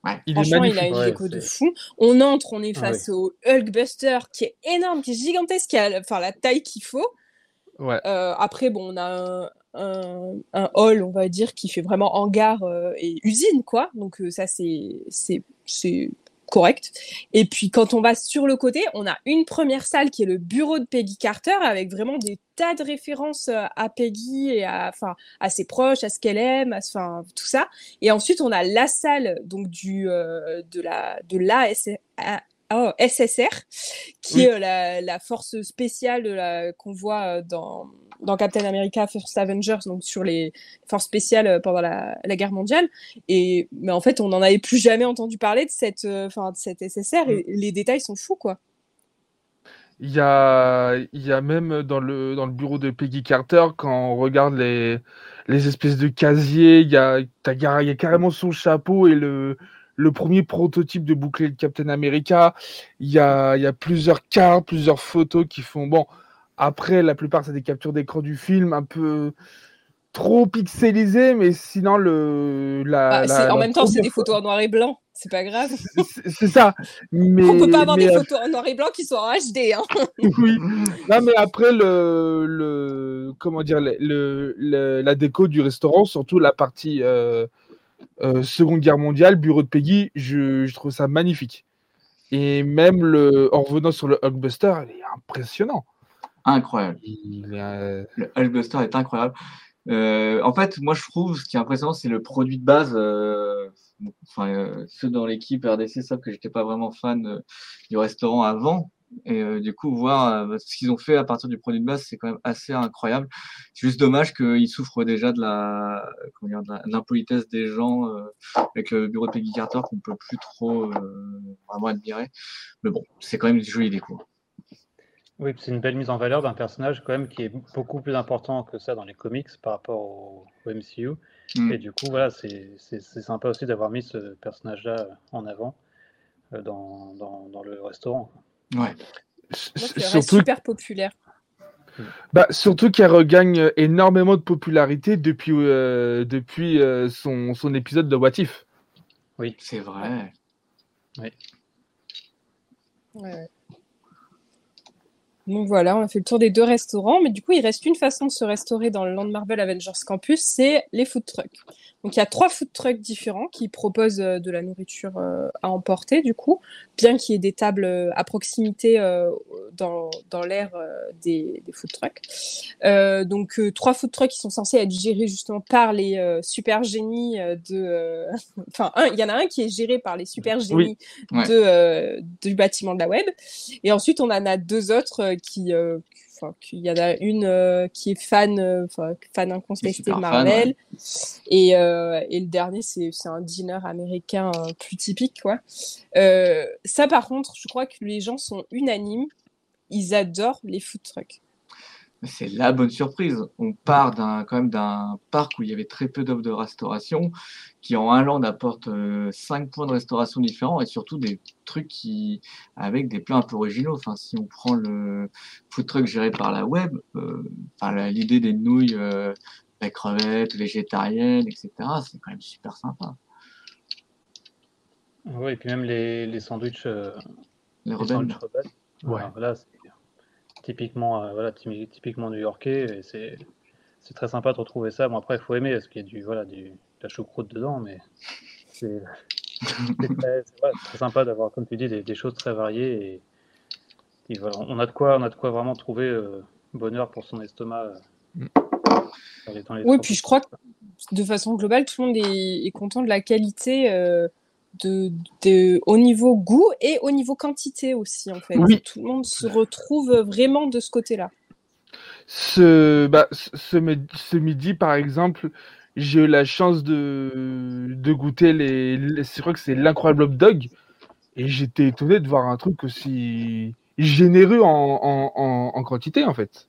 Franchement, il a une déco de fou. On entre, on est ah face au Hulkbuster qui est énorme, qui est gigantesque, qui a enfin, la taille qu'il faut. Euh, après, bon, on a un, un, hall, on va dire, qui fait vraiment hangar euh, et usine, quoi. Donc, euh, ça, c'est correct. Et puis quand on va sur le côté, on a une première salle qui est le bureau de Peggy Carter avec vraiment des tas de références euh, à Peggy et à, enfin, à ses proches, à ce qu'elle aime, enfin tout ça. Et ensuite on a la salle donc du euh, de la de oh, SSR, qui est euh, la, force spéciale qu'on voit euh, dans, dans Captain America First Avengers, donc sur les forces spéciales euh, pendant la, guerre mondiale. Et, mais en fait, on n'en avait plus jamais entendu parler de cette, enfin de cette SSR et mm. les détails sont fous, quoi. Il y a, il y a même dans le, dans le bureau de Peggy Carter, quand on regarde les, les espèces de casiers, il y a, il y a carrément son chapeau et le, le premier prototype de bouclier de Captain America. Il y a, il y a plusieurs cartes, plusieurs photos qui font. Bon, après, la plupart, c'est des captures d'écran du film, un peu trop pixelisées, mais sinon, le. La, bah, en même temps, c'est des photos en noir et blanc. c'est pas grave. C'est ça. Mais, On peut pas avoir mais, des photos en noir et blanc qui sont en HD. Hein. oui. Non, mais après le, le comment dire le, le- le- la déco du restaurant, surtout la partie euh, euh, Seconde Guerre mondiale, bureau de Peggy, je, je trouve ça magnifique. Et même le, en revenant sur le Hulkbuster, il est impressionnant. Incroyable. Il euh, Le Hulkbuster est incroyable. Euh, en fait, moi, je trouve ce qui est impressionnant, c'est le produit de base. enfin, ceux dans l'équipe RDC savent que j'étais pas vraiment fan du restaurant avant. Et euh, du coup, voir euh, ce qu'ils ont fait à partir du produit de base, c'est quand même assez incroyable. C'est juste dommage qu'ils souffrent déjà de la, dire, de l'impolitesse des gens euh, avec le bureau de Peggy Carter qu'on peut plus trop vraiment admirer. Mais bon, c'est quand même une jolie déco. Oui, c'est une belle mise en valeur d'un personnage quand même qui est beaucoup plus important que ça dans les comics par rapport au, au MCU. Mm. Et du coup, voilà, c'est c'est- c'est sympa aussi d'avoir mis ce personnage-là en avant dans, dans, dans le restaurant. Ouais. reste surtout, super populaire. bah, surtout qu'elle regagne énormément de popularité depuis, euh, depuis euh, son, son épisode de What If. C'est vrai. Ouais, ouais. Donc voilà, on a fait le tour des deux restaurants, mais du coup, il reste une façon de se restaurer dans le Land Marvel Avengers Campus, c'est les food trucks. Donc il y a trois food trucks différents qui proposent euh, de la nourriture euh, à emporter, du coup, bien qu'il y ait des tables euh, à proximité dans, dans l'aire des, des food trucks. Euh, donc trois food trucks qui sont censés être gérés justement par les super génies de... Enfin, un- il y en a un qui est géré par les super génies Ouais. de, euh, du bâtiment de la web. Et ensuite, on en a deux autres qui, euh, enfin, y en a une euh, qui est fan, euh, fan incontesté de fan, Marvel, et, et le dernier c'est un dîner américain plus typique, quoi. Ça, par contre, je crois que les gens sont unanimes, ils adorent les food trucks. C'est la bonne surprise. On part d'un quand même d'un parc où il y avait très peu d'offres de restauration, qui en un land apporte euh, cinq points de restauration différents et surtout des trucs qui avec des plats un peu originaux. Enfin, si on prend le food truck géré par la web, euh, l'idée des nouilles, euh, la crevette végétarienne, etc. C'est quand même super sympa. Oui, et puis même les, les sandwichs, euh, Les les rebelles. Ouais. Voilà, voilà, c'est typiquement, euh, voilà, typi- typiquement new-yorkais, et c'est c'est très sympa de retrouver ça. Bon, après, il faut aimer, parce qu'il y a du, voilà, du, de la choucroute dedans, mais c'est c'est très, sympa d'avoir, comme tu dis, des, des choses très variées. Et, et voilà, on a de quoi, on a de quoi vraiment trouver euh, bonheur pour son estomac. euh, dans les- dans les Oui, puis je crois que de façon globale, tout le monde est, est content de la qualité euh, de, de, au niveau goût et au niveau quantité aussi, en fait. Oui. Tout le monde se retrouve vraiment de ce côté-là. Ce, bah, ce, ce midi, ce midi, par exemple, j'ai eu la chance de, de goûter les, les- c'est vrai que c'est l'incroyable hot dog et j'étais étonné de voir un truc aussi généreux en, en, en, en quantité en fait.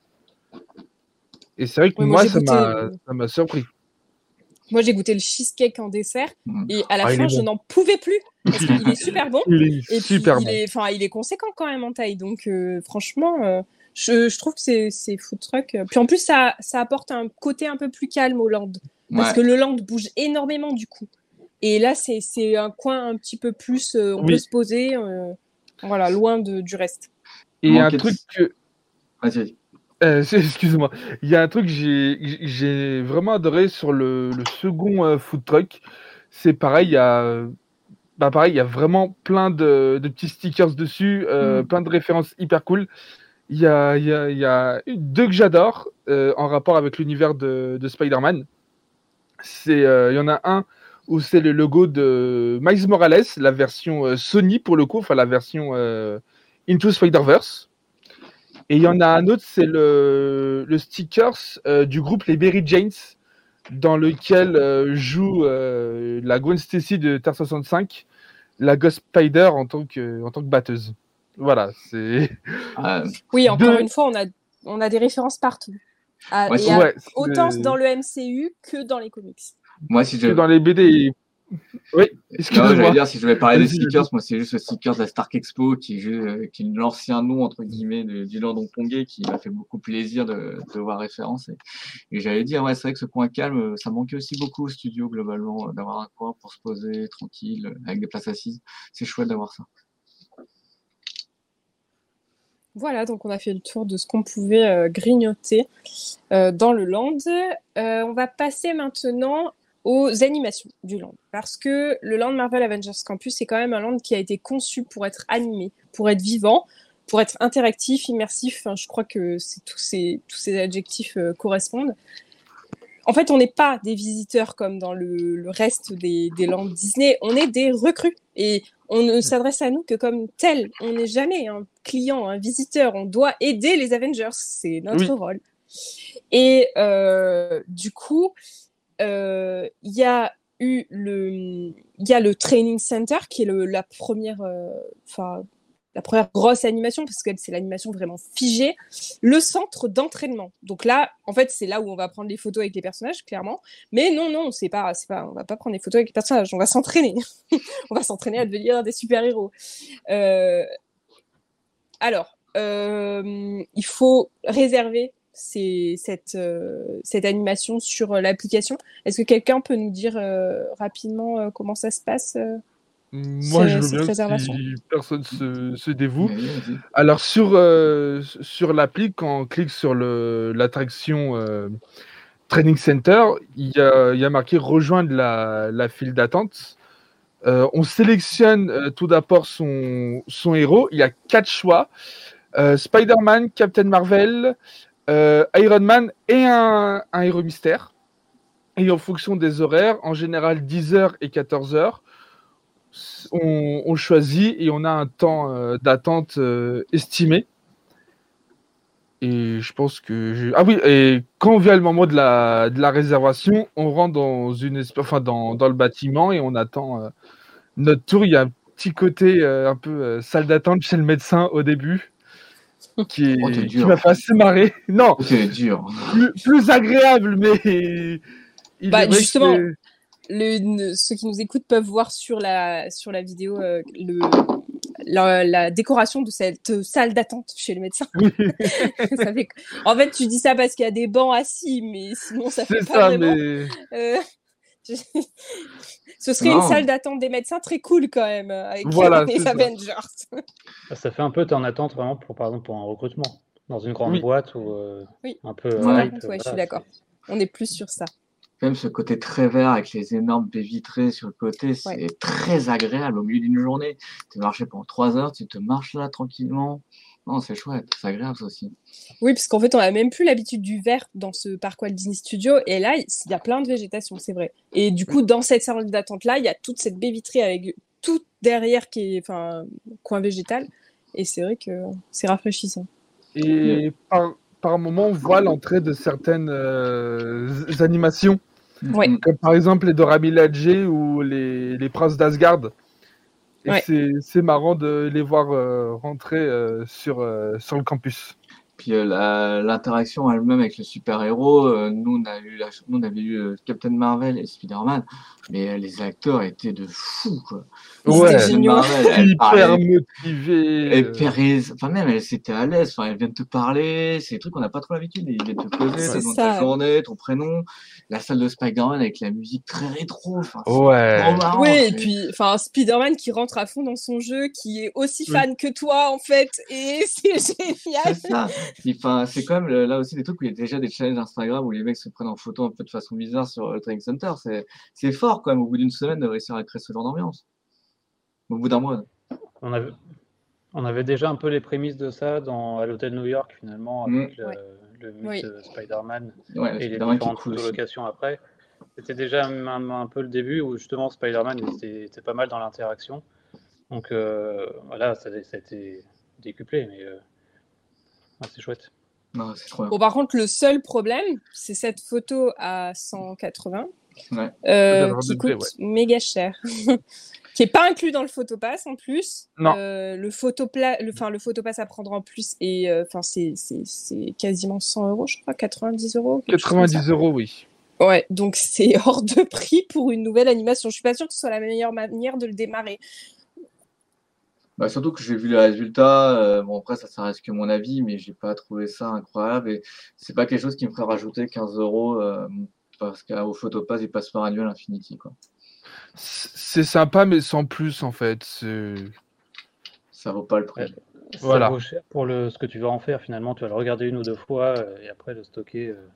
Et c'est vrai que Ouais, moi, moi, ça m'a ça m'a surpris. Moi, j'ai goûté le cheesecake en dessert Mm. et à la Ah, fin, je n'en pouvais plus parce qu'il est super bon. Il est Et puis, super il bon. est, enfin, il est conséquent quand même en taille. Donc, euh, franchement, euh, je, je trouve que c'est, c'est food truck. Puis en plus, ça, ça apporte un côté un peu plus calme au land. Parce Ouais. que le land bouge énormément du coup. Et là, c'est, c'est un coin un petit peu plus. euh, on Oui. peut se poser, euh, voilà, loin de, du reste. Et un truc que, Vas-y, vas-y. Euh, excuse-moi. Il y a un truc que j'ai j'ai vraiment adoré sur le, le second euh, food truck. C'est pareil, il y a bah pareil, il y a vraiment plein de, de petits stickers dessus, euh, Mm. plein de références hyper cool. Il y a, il y a, il y a deux que j'adore euh, en rapport avec l'univers de, de Spider-Man. C'est, euh, il y en a un où c'est le logo de Miles Morales, la version euh, Sony pour le coup, enfin la version euh, Into Spider-Verse. Et il y en a un autre, c'est le, le stickers euh, du groupe Les Berry Janes, dans lequel euh, joue euh, la Gwen Stacy de Terre 65, la Ghost Spider en tant que, en tant que batteuse. Voilà, c'est. Euh, Oui, encore Deux. une fois, on a, on a des références partout. Ouais, autant dans le MCU que dans les comics. moi, si que je, dans les BD. Oui, excusez-moi. j'allais dire, si je vais parler des stickers, moi, c'est juste le sticker de la Stark Expo, qui est, euh, qui est l'ancien nom, entre guillemets, de, du Lord Pongé, qui m'a fait beaucoup plaisir de, de voir référence. Et, j'allais dire, ouais, c'est vrai que ce coin calme, ça manquait aussi beaucoup au studio, globalement, euh, d'avoir un coin pour se poser tranquille, avec des places assises. C'est chouette d'avoir ça. Voilà, donc on a fait le tour de ce qu'on pouvait euh, grignoter dans le land. on va passer maintenant aux animations du land. Parce que le land Marvel Avengers Campus, c'est quand même un land qui a été conçu pour être animé, pour être vivant, pour être interactif, immersif. je crois que tous ces, adjectifs euh, correspondent. En fait, on n'est pas des visiteurs comme dans le, reste des, des lands Disney, on est des recrues. Et on ne s'adresse à nous que comme tel. On n'est jamais un client, un visiteur. On doit aider les Avengers. C'est notre rôle. Et euh, du coup, euh, il y a eu le, il y a le training center qui est le, la première, euh, la première grosse animation parce que c'est l'animation vraiment figée. Le centre d'entraînement. Donc là, en fait, c'est là où on va prendre les photos avec les personnages, clairement. Mais non, non, c'est pas, c'est pas, on va pas prendre les photos avec les personnages. On va s'entraîner. on va s'entraîner à devenir des super héros. Euh... Alors, euh, il faut réserver euh, cette animation sur l'application. Est-ce que quelqu'un peut nous dire rapidement comment ça se passe Moi, je veux bien si personne se, se dévoue. Alors, sur, sur l'appli, quand on clique sur l'attraction Training Center, il y a, y a, marqué rejoindre la, la file d'attente. on sélectionne tout d'abord son, son héros. Il y a quatre choix. Spider-Man, Captain Marvel, euh, Iron Man et un, héros mystère. Et en fonction des horaires, en général 10h et 14h, on, choisit et on a un temps euh, d'attente euh, estimé. Et je pense que. Ah oui, et quand vient le moment de la, de la réservation, on rentre dans, une, enfin, dans, dans le bâtiment et on attend notre tour. Il y a un petit côté un peu salle d'attente chez le médecin au début qui, oh, qui m'a fait assez marrer. Non, dur. Plus, agréable, mais. Bah, justement, le, ceux qui nous écoutent peuvent voir sur la, sur la vidéo euh, le, la, décoration de cette salle d'attente chez le médecin. En fait, tu dis ça parce qu'il y a des bancs assis, mais sinon, ça fait pas ça, vraiment. Mais... Euh, Ce serait une salle d'attente des médecins très cool quand même, avec les Avengers. Ça fait un peu en attente vraiment pour, par exemple, pour un recrutement, dans une grande boîte ou euh, un peu. je suis d'accord. On est plus sur ça. Même ce côté très vert avec les énormes baies vitrées sur le côté, c'est très agréable au milieu d'une journée. Tu marches pendant trois heures, tu te marches là tranquillement. Non, c'est chouette, c'est agréable ça aussi. Oui, parce qu'en fait, on n'a même plus l'habitude du vert dans ce parc Walt Disney Studio. Et là, il y a plein de végétation, c'est vrai. Et du coup, dans cette salle d'attente-là, il y a toute cette baie vitrée avec tout derrière qui est, enfin, coin végétal. Et c'est vrai que c'est rafraîchissant. Et par, par moment, on voit l'entrée de certaines euh, animations. Comme par exemple les Dora Milaje ou les, les Princes d'Asgard. Et c'est marrant de les voir euh, rentrer euh, sur, euh, sur le campus. Puis l'interaction elle-même avec le super-héros, nous, on a eu nous on avait eu Captain Marvel et Spider-Man, mais les acteurs étaient de fou quoi. Ouais, Marvel, hyper motivé. Et Pérez, enfin même elle c'était à l'aise, enfin elle vient de te parler, c'est des trucs qu'on n'a pas trop l'habitude, ils viennent te poser, ton ta journée, ton prénom, la salle de Spider-Man avec la musique très rétro. Ouais. oui, et puis enfin Spider-Man qui rentre à fond dans son jeu, qui est aussi fan que toi en fait, et c'est génial. Enfin, c'est quand même là aussi des trucs où il y a déjà des challenges Instagram où les mecs se prennent en photo un peu de façon bizarre sur le training center. C'est fort quand même au bout d'une semaine de réussir à créer ce genre d'ambiance. Au bout d'un mois. On avait, on avait déjà un peu les prémices de ça dans, à l'hôtel New York finalement avec mm. le, mythe Spider-Man et les différentes locations après. C'était déjà un, peu le début où justement Spider-Man était, pas mal dans l'interaction. Donc euh, voilà, ça, ça, a été décuplé, mais euh, c'est chouette. bon, par contre, le seul problème, c'est cette photo à 180 euh, qui coûte méga cher. qui est pas inclus dans le photopass en plus. Euh, le photopla, le, enfin le photopass à prendre en plus et euh, enfin c'est, c'est, c'est quasiment 100 euros, je crois, 90 euros. 90 euros, oui. Ouais, donc c'est hors de prix pour une nouvelle animation. Je suis pas sûre que ce soit la meilleure manière de le démarrer. Bah, surtout que j'ai vu les résultats. euh, bon, après, ça, ça reste que mon avis, mais j'ai pas trouvé ça incroyable. Et c'est pas quelque chose qui me ferait rajouter 15 euros euh, parce qu'au Photopass, il passe par annuel Infinity. Quoi. C'est sympa, mais sans plus, en fait. C'est- Ça vaut pas le prix. Ouais. Ça Voilà. vaut cher pour le, ce que tu vas en faire finalement. Tu vas le regarder une ou deux fois euh, et après le stocker. euh,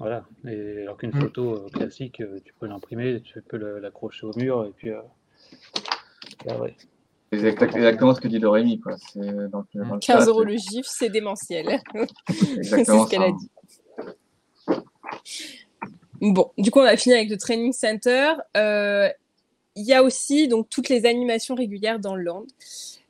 voilà. Et, alors qu'une Mm. photo euh, classique, euh, tu peux l'imprimer, tu peux le- l'accrocher au mur et puis. euh, là, ouais. Exactement ce que dit Dorémy. Quoi. Donc, dans le 15 chat, euros le gif, c'est démentiel. c'est exactement ce qu'elle a dit. Bon, du coup, on a fini avec le training center. Euh, Il y a aussi donc toutes les animations régulières dans le land.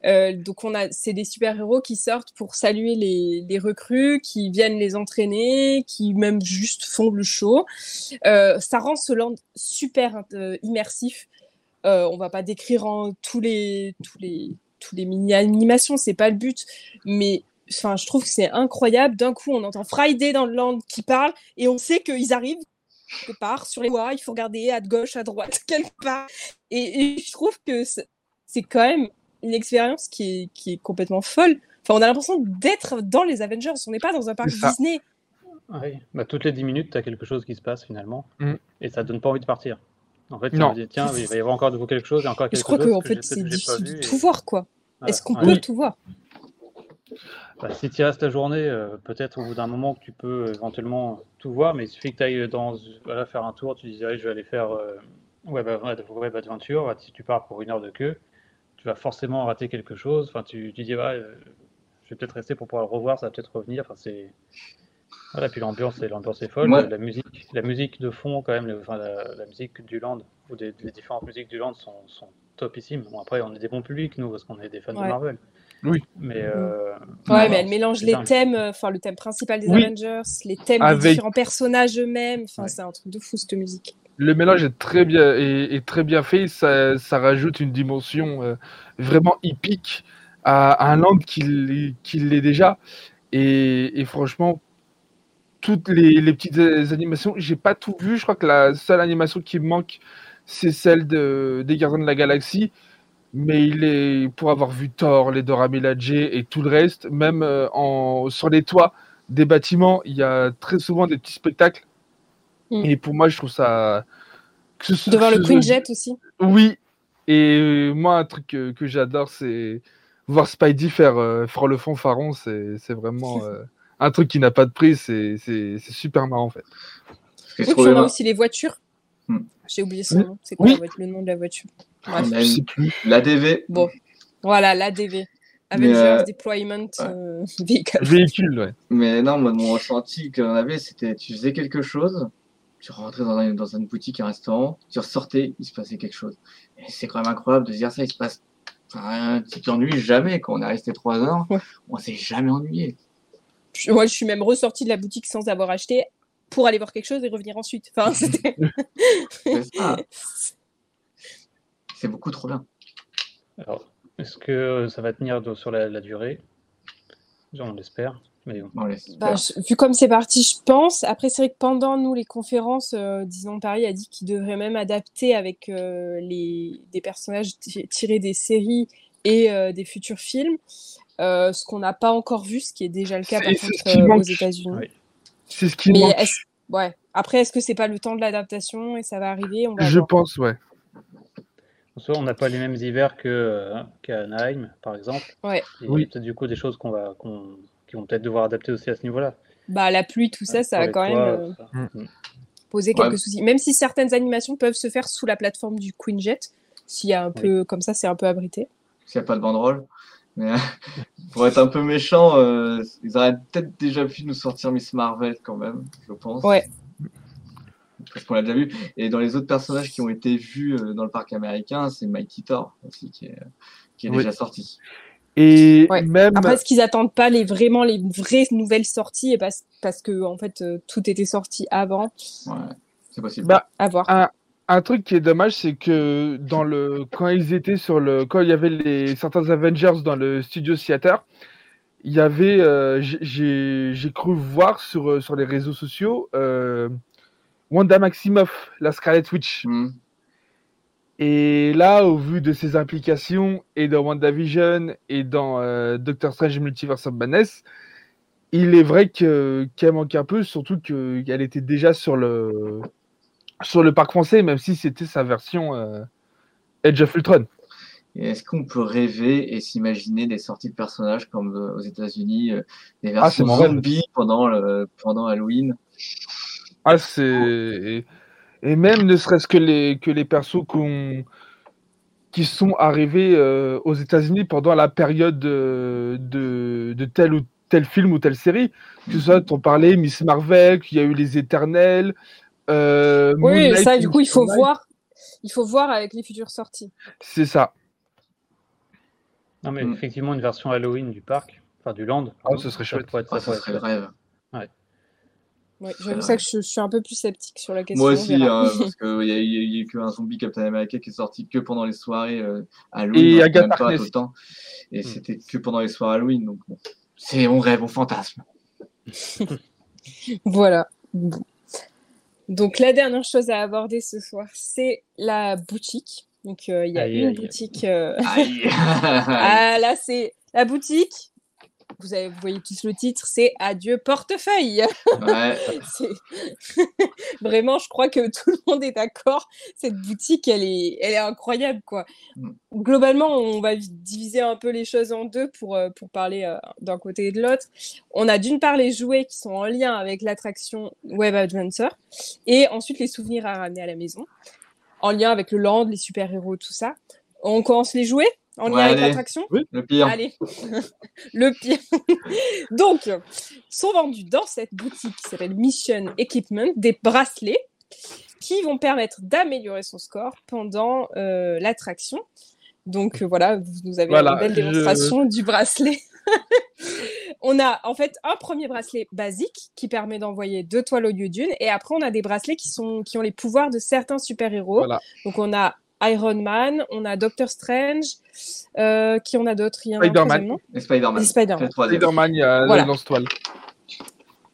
Euh, donc on a, c'est des super-héros qui sortent pour saluer les, les recrues, qui viennent les entraîner, qui même juste font le show. Euh, ça rend ce land super euh, immersif. Euh, on va pas décrire en tous les tous les tous les mini animations, c'est pas le but, mais enfin je trouve que c'est incroyable. D'un coup, on entend Friday dans le land qui parle et on sait qu'ils arrivent quelque part sur les voies. Il faut regarder à gauche, à droite, quelque part. Et, et je trouve que c'est quand même une expérience qui est, qui est complètement folle. Enfin, on a l'impression d'être dans les Avengers. On n'est pas dans un parc. Disney. Oui, bah, toutes les 10 minutes, tu as quelque chose qui se passe finalement, Mm. et ça donne pas envie de partir. En fait, Non. tiens, il va y avoir encore de nouveau quelque chose, et encore Je quelque crois chose que en que fait, c'est difficile de et- tout voir, quoi. voilà. Est-ce qu'on Ouais. peut tout voir Bah, si tu restes la journée, euh, peut-être au bout d'un moment que tu peux euh, éventuellement tout voir, mais il suffit que tu ailles dans, voilà, faire un tour, tu dis, allez, je vais aller faire euh, Web, Web Adventure, bah, si tu pars pour une heure de queue, tu vas forcément rater quelque chose, enfin, tu, tu dis, euh, je vais peut-être rester pour pouvoir le revoir, ça va peut-être revenir, enfin, c'est... Voilà, puis l'ambiance, est- l'ambiance est folle, la musique, la musique de fond quand même, le- enfin, la, la musique du land, ou des, les différentes musiques du land sont, sont topissimes. Bon, après, on est des bons publics, nous, parce qu'on est des fans Ouais. de Marvel. Oui. Mais... euh, Ouais, voilà, mais elle mélange les dingue. thèmes, euh, enfin le thème principal des Oui. Avengers, les thèmes Avec- des différents personnages eux-mêmes. Enfin, Ouais. c'est un truc de fou cette musique. Le mélange est très bien, est, est très bien fait. Ça, ça rajoute une dimension euh, vraiment hippique à, à un land qui, l'est- qui l'est déjà. Et, et franchement, toutes les, les petites euh, animations, j'ai pas tout vu. Je crois que la seule animation qui me manque, c'est celle de, des Gardiens de la Galaxie. Mais il est, pour avoir vu Thor, les Dora Milaje et tout le reste, même euh, en, sur les toits des bâtiments, il y a très souvent des petits spectacles. Mm. Et pour moi, je trouve ça. que ce- Devant le Queen Jet aussi. Oui. Et euh, moi, un truc que, que j'adore, c'est voir Spidey faire, euh, faire le fanfaron. C'est c'est vraiment euh, un truc qui n'a pas de prix. C'est super marrant, en fait. Que Oui, puis on a aussi les voitures. Hmm. J'ai oublié son nom. C'est quoi Oui. la le nom de la voiture? Bref. on a Je une- sais plus. l'ADV. Bon, voilà, l'ADV. Avengers euh, Deployment ouais. euh, Vehicle. Véhicule, ouais. Mais non, moi, mon ressenti qu'on avait, c'était tu faisais quelque chose, tu rentrais dans, un- dans une boutique, un restaurant, tu ressortais, il se passait quelque chose. Et c'est quand même incroyable de se dire ça, il se passe. Enfin, tu t'ennuies jamais quand on est resté trois heures, Ouais. on s'est jamais ennuyé. Je- Moi, je suis même ressortie de la boutique sans avoir acheté pour aller voir quelque chose et revenir ensuite. Enfin, c'était. C'est ça, c'est beaucoup trop bien. Alors, est-ce que ça va tenir de- sur la, la durée? On l'espère. Mais bon. Bah, je- vu comme c'est parti, je pense. Après, c'est vrai que pendant nous les conférences, euh, Disneyland Paris a dit qu'il devrait même adapter avec euh, les des personnages ti- tirés des séries et euh, des futurs films. Euh, ce qu'on n'a pas encore vu, ce qui est déjà le cas par contre euh, aux. États-Unis. Oui. C'est ce qui Mais manque. est-ce- ouais. Après, est-ce que c'est pas le temps de l'adaptation et ça va arriver? On va Je voir. pense, ouais. En soi, on n'a pas les mêmes hivers que, euh, qu'à Anaheim, par exemple. Ouais. Et Il y a Oui. peut-être du coup des choses qu'on va, qu'on, qui vont peut-être devoir adapter aussi à ce niveau-là. Bah, la pluie, tout ça, ça Pour a les quand même toits, euh. Mm. Posé Ouais. quelques soucis. Même si certaines animations peuvent se faire sous la plateforme du Queen Jet, s'il y a un Oui. peu comme ça, c'est un peu abrité. S'il n'y a pas de banderole. Mais pour être un peu méchant, euh, ils auraient peut-être déjà pu nous sortir Miss Marvel quand même, je pense. Ouais. Parce qu'on l'a déjà vu. Et dans les autres personnages qui ont été vus euh, dans le parc américain, c'est Mighty Thor aussi qui est, qui est Oui. déjà sorti. Et Ouais. même. Après, est-ce qu'ils attendent pas les vraiment les vraies nouvelles sorties et parce, parce que en fait euh, tout était sorti avant? Ouais, c'est possible. Bah, À voir. Un truc qui est dommage, c'est que dans le quand ils étaient sur le quand il y avait les certains Avengers dans le studio Theater, il y avait euh, j'ai- cru voir sur euh, sur les réseaux sociaux euh, Wanda Maximoff, la Scarlet Witch. Hmm. Et là, au vu de ses implications et dans WandaVision et dans euh, Doctor Strange Multiverse of Madness, il est vrai que qu'elle manque un peu, surtout qu'elle était déjà sur le sur le parc français, même si c'était sa version euh, Edge of Ultron. Est-ce qu'on peut rêver et s'imaginer des sorties de personnages comme euh, aux États-Unis, euh, des versions c'est mon rêve. zombies pendant, le- pendant Halloween? Ah, c'est et, et même ne serait-ce que les que les persos qu'on qui sont arrivés euh, aux États-Unis pendant la période de, de, de tel ou tel film ou telle série. Que ce soit, on parlait Miss Marvel, qu'il y a eu les Éternels. Euh, Oui, Knight, ça, du coup, il faut voir. Il faut voir avec les futures sorties. C'est ça. Non, mais Mm. effectivement, une version Halloween du parc, enfin du land. Ah, ce serait ça chouette. être- Ah, ça Ce pourrait être serait le rêve. Ouais, C'est J'avoue ça que je, je suis un peu plus sceptique sur la question. Moi aussi, hein, parce qu'il n'y a, il y a- eu qu'un zombie Captain America qui est sorti que pendant les soirées euh, Halloween. Et Agatha même pas tout le temps. Et Mm. c'était que pendant les soirées Halloween. Donc bon. C'est on rêve, on fantasme. Voilà. Donc la dernière chose à aborder ce soir, c'est la boutique. Donc euh, il y a Aïe, une aïe, boutique. euh. Ah là, c'est la boutique. Vous, avez, vous voyez tous le titre, c'est Adieu portefeuille. ouais. Vraiment, je crois que tout le monde est d'accord. Cette boutique, elle est, elle est incroyable, quoi. Mm. Globalement, on va vi- diviser un peu les choses en deux pour, euh, pour parler euh, d'un côté et de l'autre. On a d'une part les jouets qui sont en lien avec l'attraction Web Adventure et ensuite les souvenirs à ramener à la maison, en lien avec le land, les super-héros, tout ça. On commence les jouets en lien Ouais, avec l'attraction Le pire. Allez, le pire. Donc, sont vendus dans cette boutique qui s'appelle Mission Equipment des bracelets qui vont permettre d'améliorer son score pendant euh, l'attraction. Donc euh, voilà, vous nous avez Voilà, une belle je- démonstration du bracelet. on a en fait un premier bracelet basique qui permet d'envoyer deux toiles au lieu d'une, et après on a des bracelets qui sont qui ont les pouvoirs de certains super-héros. Voilà. Donc on a Iron Man, on a Doctor Strange, euh, qui a d'autres? En a un Spider-Man. Spider-Man. Spider-Man. Spider-Man, il y a Voilà. la lance-toile.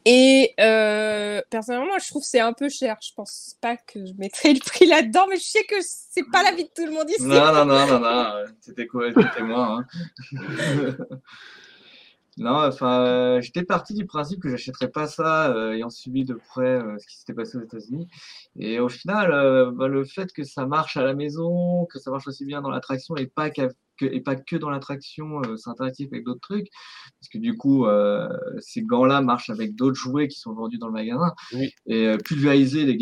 Et euh, personnellement, moi, je trouve que c'est un peu cher. Je pense pas que je mettrais le prix là-dedans, mais je sais que c'est pas l'avis de tout le monde ici. Non, non, non, non, non. C'était quoi? C'était moi. Hein. non, enfin, euh, j'étais parti du principe que j'achèterais pas ça, euh, ayant suivi de près euh, ce qui s'était passé aux États-Unis. Et au final, bah, le fait que ça marche à la maison, que ça marche aussi bien dans l'attraction et pas qu'à- que, et pas que dans l'attraction, euh, c'est interactif avec d'autres trucs. Parce que du coup, euh, ces gants-là marchent avec d'autres jouets qui sont vendus dans le magasin. Oui. Et euh, pulvériser les,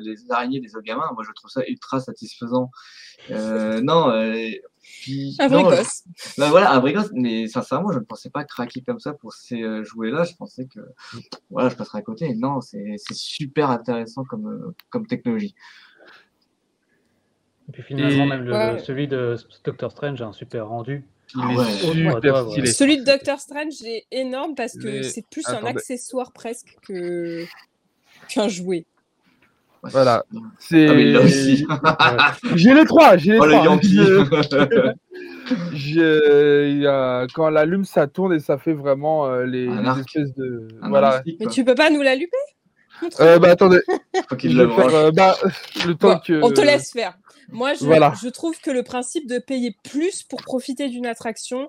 les araignées des autres gamins, moi je trouve ça ultra satisfaisant. Non, puis, Un non, ben voilà, un bricosse, mais sincèrement, je ne pensais pas craquer comme ça pour ces euh, jouets-là. Je pensais que voilà, je passerais à côté. Non, c'est c'est super intéressant comme, euh, comme technologie. Et puis finalement, Et- même le, Ouais. celui de Doctor Strange a un super rendu. Ah ouais. super toi. Celui de Doctor Strange est énorme parce que Mais- c'est plus un accessoire presque que qu'un jouet. Voilà. c'est-. Ah, mais là aussi. J'ai les trois, j'ai les Oh, le trois. Yankee. Je- je- il y a- quand elle allume, ça tourne et ça fait vraiment euh, les, espèces de. Un voilà. Mais tu peux pas nous l'allumer? Euh, bah attendez, Faut qu'il le faire, euh, bah, le temps Bon, que. On te laisse faire. Moi, je, Voilà. je trouve que le principe de payer plus pour profiter d'une attraction,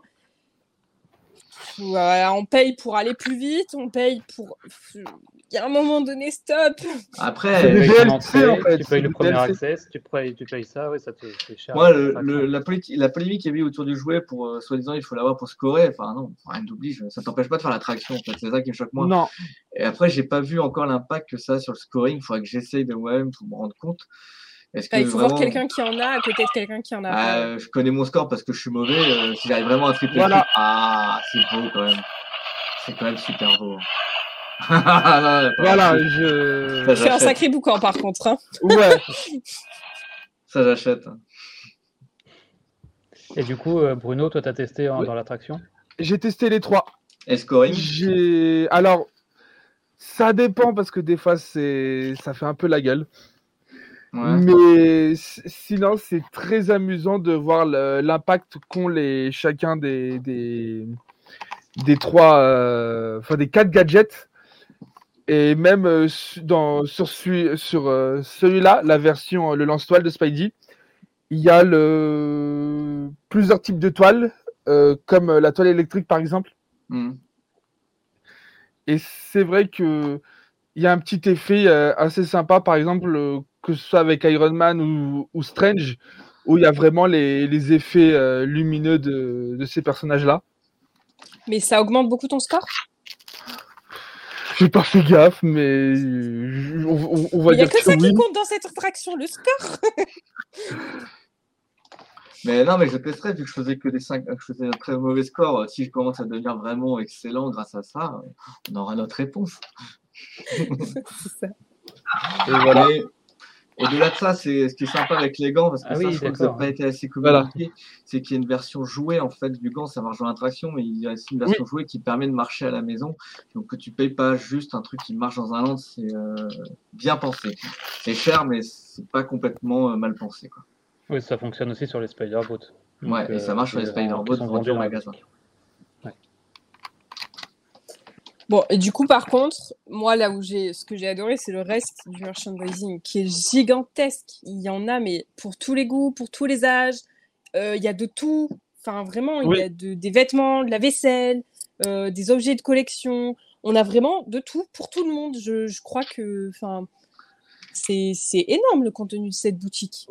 voilà, on paye pour aller plus vite, on paye pour. Il y a un moment donné, stop. Tu Après, des payes DLC, ton entrée, en fait, tu payes le premier DLC. access, tu payes, tu payes ça, ouais, ça te fait cher. moi, le, l'attraction. le- la, politique, la polémique qu'il y a eu autour du jouet pour euh, soi-disant il faut l'avoir pour scorer, enfin non, rien d'oblige, ça t'empêche pas de faire l'attraction en fait, c'est ça qui me choque moi. Non, Et après, j'ai pas vu encore l'impact que ça a sur le scoring. Il faudrait que j'essaye de moi-même pour me rendre compte. Est-ce que Enfin, il faut voir quelqu'un qui en a à côté de quelqu'un qui en a pas. Euh, je connais mon score parce que je suis mauvais. euh, si j'arrive vraiment à tripler, Voilà. ah, c'est beau quand même. C'est quand même super beau. Voilà, je. Fais un sacré boucan par contre. hein. Ouais, Ça, j'achète. Et du coup, euh, Bruno, toi, tu as testé hein, Oui. dans l'attraction? J'ai testé les trois. Et scoring? J'ai. Alors, ça dépend parce que des fois, c'est, ça fait un peu la gueule. Ouais. Mais sinon, c'est très amusant de voir l'impact qu'ont les chacun des des, des trois, euh, enfin des quatre gadgets. Et même euh, dans, sur, sur euh, celui-là, la version, le lance-toile de Spidey, il y a le... plusieurs types de toiles, comme la toile électrique par exemple. Hmm. Et c'est vrai que il y a un petit effet assez sympa, par exemple, que ce soit avec Iron Man ou, ou Strange, où il y a vraiment les, les effets euh, lumineux de, de ces personnages-là. Mais ça augmente beaucoup ton score? J'ai pas fait gaffe, mais je- on, on- on va Il y a dire que que ça oui. qui compte dans cette attraction, le score? Mais non, mais je testerai vu que je faisais que des 5, que je faisais un très mauvais score. euh, Si je commence à devenir vraiment excellent grâce à ça, euh, on aura notre réponse. C'est ça. Et voilà. Mais au-delà de ça, c'est ce qui est sympa avec les gants, parce que Ah ça, oui, je crois que ça n'a pas été assez Voilà. communiqué, c'est qu'il y a une version jouée en fait du gant, ça marche dans l'attraction, mais il y a aussi une version jouée qui permet de marcher à la maison, donc que tu payes pas juste un truc qui marche dans un land, c'est euh, bien pensé. C'est cher, mais c'est pas complètement euh, mal pensé. Quoi. Oui, ça fonctionne aussi sur les Spider-Boat. Ouais, et ça marche sur les Spider-Boat vendus en magasin. Bon, et du coup, par contre, moi, là où j'ai, ce que j'ai adoré, c'est le reste du merchandising qui est gigantesque. Il y en a, mais pour tous les goûts, pour tous les âges. Euh, il y a de tout. Enfin, vraiment, il Oui. y a de, des vêtements, de la vaisselle, euh, des objets de collection. On a vraiment de tout pour tout le monde. Je, je crois que, enfin, c'est, c'est énorme le contenu de cette boutique.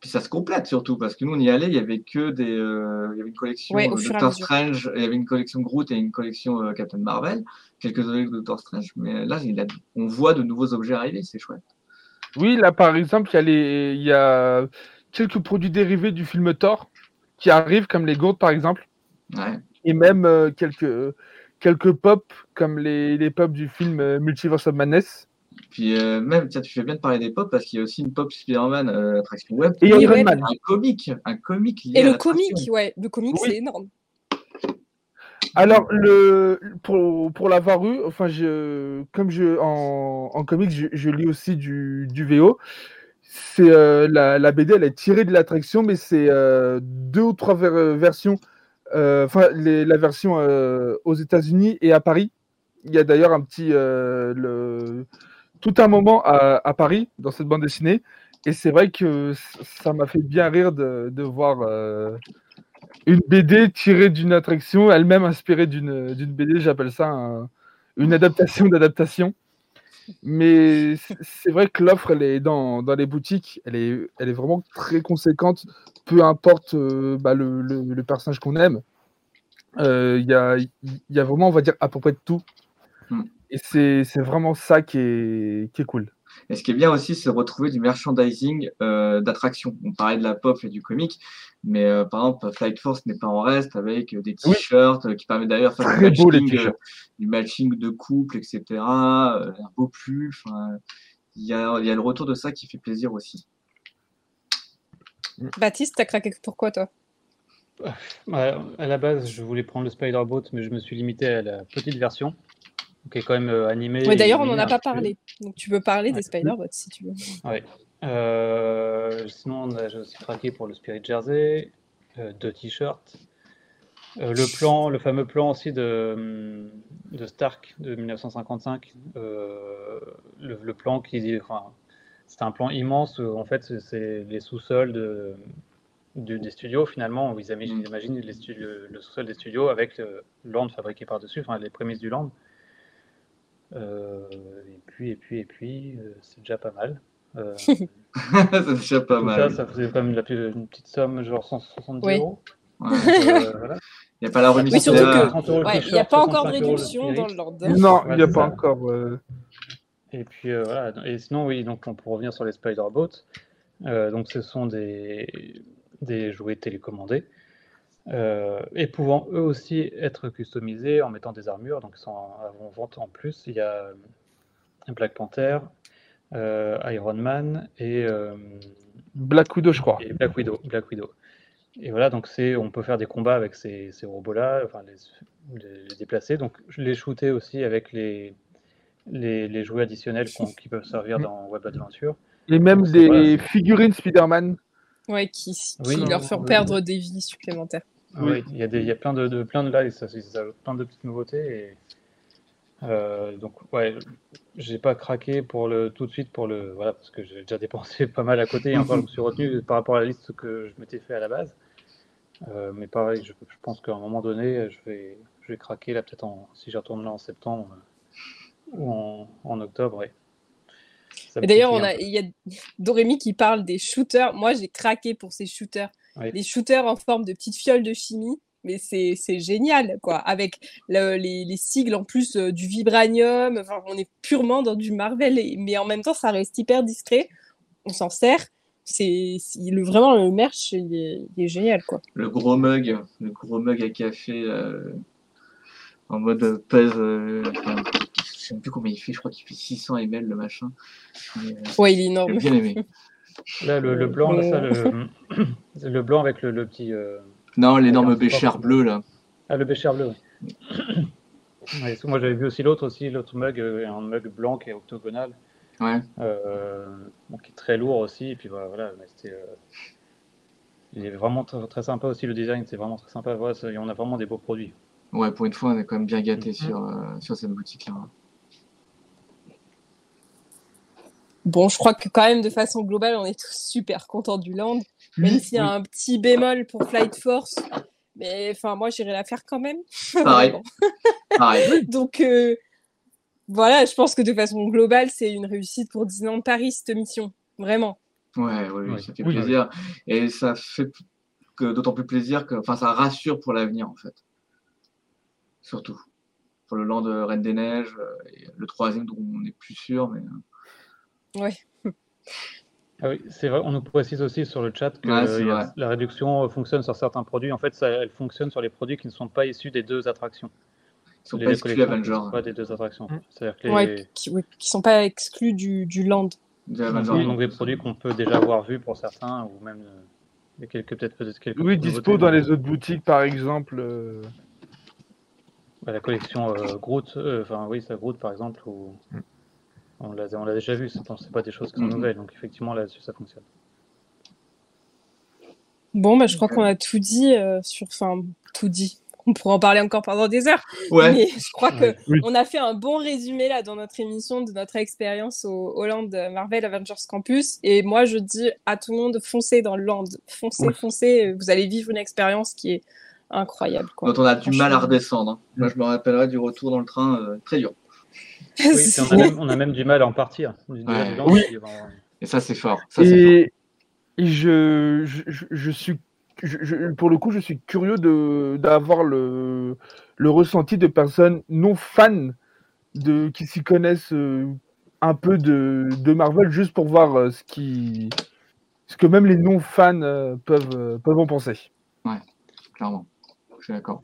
Puis ça se complète surtout, parce que nous on y allait, il y avait que des. euh, il y avait une collection Ouais, euh, Doctor. Strange, il y avait une collection Groot et une collection euh, Captain Marvel, quelques objets de Doctor Strange, mais là il a- on voit de nouveaux objets arriver, c'est chouette. Oui, là par exemple, il y, a les... il y a quelques produits dérivés du film Thor qui arrivent, comme les gourdes par exemple, Ouais. et même euh, quelques, quelques pop, comme les, les pop du film euh, Multiverse of Madness. Puis euh, même, tiens, tu fais bien de parler des pop parce qu'il y a aussi une pop Spider-Man euh, attraction web. Et Iron ouais. Man. Un comic, un comic lié Et le comique, ouais, le comique, Oui. c'est énorme. Alors, le, pour, pour l'avoir eu, enfin, je, comme je, en, en comics, je, je lis aussi du, du VO. C'est euh, la, la BD, elle est tirée de l'attraction, mais c'est euh, deux ou trois ver- versions. Enfin, la version euh, aux États-Unis et à Paris. Il y a d'ailleurs un petit, euh, le, tout un moment à, Paris dans cette bande dessinée, et c'est vrai que ça m'a fait bien rire de, voir. euh, une BD tirée d'une attraction, elle-même inspirée d'une BD, j'appelle ça un- une adaptation d'adaptation. Mais c'est vrai que l'offre, elle est dans, les boutiques, elle est, vraiment très conséquente, peu importe euh, bah, le, personnage qu'on aime. Euh, Il y, a, vraiment, on va dire, à peu près de tout. Et c'est vraiment ça qui est, qui est cool. Et ce qui est bien aussi, c'est retrouver du merchandising euh, d'attraction. On parlait de la pop et du comic, mais euh, par exemple, Flight Force n'est pas en reste avec des Oui. t-shirts euh, qui permettent d'ailleurs de faire du matching, euh, du matching de couple, etc. euh, un beau pull. Il y a, y a le retour de ça qui fait plaisir aussi. Baptiste, t'as craqué pour quoi, toi? À la base, je voulais prendre le Spider-Boat, mais je me suis limité à la petite version, qui est quand même euh, animée. Ouais, D'ailleurs, on n'en a pas parlé. Donc, tu peux parler des. Spider-Bots si tu veux. Ouais. Euh, sinon, on a- j'ai aussi craqué pour le Spirit Jersey, euh, deux t-shirts. Euh, le plan, le fameux plan aussi de, hum, de Stark de 1955. euh, le, le plan qui dit, enfin, c'est un plan immense où en fait c'est- les sous-sols de, des studios finalement où ils imaginent, Mm. imaginent les studios, le sous-sol des studios avec le land fabriqué par-dessus, enfin les prémices du land. Euh, et puis, et puis, et puis, euh, c'est déjà pas mal. Euh, c'est déjà pas tout mal. ça, ça faisait quand même la plus- une petite somme, genre 170 Oui. euros. Ouais. Euh, voilà. Il n'y a pas la remise. Oui, surtout que- 30 euros le Ouais, il n'y a pas encore de 65 euros le réduction dans le Lord. Non, il n'y a pas ça. encore. euh, Et puis euh, voilà. Et sinon, oui, donc on peut revenir sur les Spider-Boats. Euh, donc ce sont des, des jouets télécommandés euh, et pouvant eux aussi être customisés en mettant des armures. Donc ils sont en, en vente en plus. Il y a Black Panther, euh, Iron Man et, euh, Black Widow, je crois. et Black Widow. Black Widow. Et voilà, donc c'est, on peut faire des combats avec ces, ces robots-là, enfin les, les- les déplacer. Donc je les shooter aussi avec les, les, les jouets additionnels qui peuvent servir dans Web Adventure. Et même des voilà, figurines Spider-Man. Ouais, qui, qui Oui. leur font Oui. perdre des vies supplémentaires. Oui. Oui, il y a, des, il y a plein de, de- plein de là, et ça, ça plein de petites nouveautés. Euh, donc ouais, j'ai pas craqué pour le tout de suite pour le voilà parce que j'ai déjà dépensé pas mal à côté. Et encore, je me suis retenu par rapport à la liste que je m'étais fait à la base. Euh, mais pareil, je, je pense qu'à un moment donné, je vais je vais craquer là peut-être en si j'y retourne là en septembre euh, ou en, en octobre. Ouais. D'ailleurs, on a, il y a Dorémy qui parle des shooters. Moi, j'ai craqué pour ces shooters. Oui. Les shooters en forme de petites fioles de chimie. Mais c'est c'est génial, quoi. Avec le- les, les sigles en plus euh, du vibranium. Enfin, on est purement dans du Marvel. et- mais en même temps, ça reste hyper discret. On s'en sert. C'est le, vraiment le merch, il est, il est génial, quoi. Le gros mug, le gros mug à café euh, en mode pèse. euh, enfin, je sais même plus combien il fait, je crois qu'il fait 600 ml le machin. Mais, euh, Ouais, il est énorme. bien aimé. Là, le, le blanc, là, ça, le, le blanc avec le, le petit. euh, Non, l'énorme bécher bleu là. Ah, le bécher bleu, oui. Ouais, moi, j'avais vu aussi l'autre, aussi, l'autre mug, euh, un mug blanc qui est octogonal, Ouais. euh, bon, qui est très lourd aussi. Et puis voilà, c'était. euh, il est vraiment très, très sympa aussi, le design, c'est vraiment très sympa. Voilà, on a vraiment des beaux produits. Ouais, pour une fois, on est quand même bien gâté Mhm. sur, euh, sur cette boutique-là. Bon, je crois que quand même, de façon globale, on est tous super contents du land. Même s'il y a un petit bémol pour Flight Force. Mais enfin, moi, j'irai la faire quand même. Pareil. Pareil. Donc, euh, voilà, je pense que de façon globale, c'est une réussite pour Disneyland Paris, cette mission. Vraiment. Ouais, oui, Oui. ça fait Oui, plaisir. Et ça fait d'autant plus plaisir que, enfin, ça rassure pour l'avenir en fait. Surtout pour le land de Reine des Neiges, euh, et le troisième dont on n'est plus sûr, mais Ouais. Ah oui, c'est vrai, on nous précise aussi sur le chat que euh, a- la réduction euh, fonctionne sur certains produits. En fait, ça, elle fonctionne sur les produits qui ne sont pas issus des deux attractions. ils sont les pas exclus sont pas des deux attractions. Mm. C'est-à-dire que les, Ouais, qui, oui, qui sont pas exclus du, du land. Donc, des produits qu'on peut déjà avoir vus pour certains, ou même euh, des quelques peut-être peut-être quelques Oui, dispo dans les autres boutiques, par exemple. euh, Bah, la collection euh, Groot, euh, enfin oui, ça Groot par exemple, où Mm. On l'a on l'a déjà vu, c'est pas des choses qui sont Mhm. nouvelles, donc effectivement là-dessus ça fonctionne. Bon, bah, je crois qu'on a tout dit euh, sur. Enfin, tout dit. On pourra en parler encore pendant des heures. Ouais, Mais je crois que. Oui. on a fait un bon résumé là dans notre émission de notre expérience au, au land Marvel Avengers Campus. Et moi, je dis à tout le monde, foncez dans le land. Foncez, Ouais. foncez. Vous allez vivre une expérience qui est incroyable. Quoi. dont on a du mal à redescendre. hein. Moi, je me rappellerai du retour dans le train, euh, très dur. Oui, on, a même, on a même du mal à en partir. Ouais. Oui. Et ça, c'est fort. Ça, c'est fort. Et, je, je, suis, je- je- pour le coup, je suis curieux de d'avoir le, le ressenti de personnes non fans de qui s'y connaissent euh, un peu de, de Marvel, juste pour voir euh, ce qui, ce que même les non fans euh, peuvent peuvent en penser. Clairement. Je suis d'accord.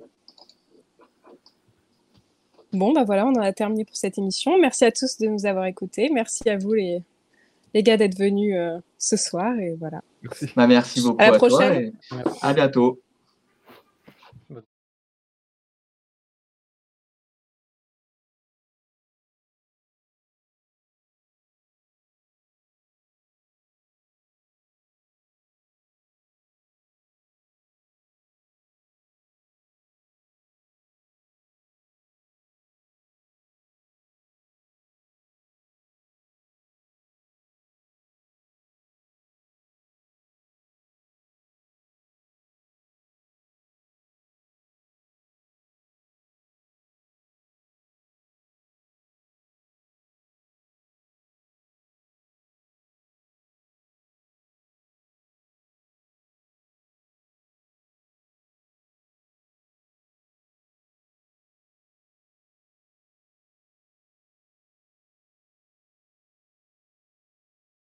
Bon, bah voilà, on en a terminé pour cette émission. Merci à tous de nous avoir écoutés. Merci à vous, les, les gars, d'être venus euh, ce soir. Et voilà. Merci. Bah, merci beaucoup À la à, toi prochaine. et à bientôt.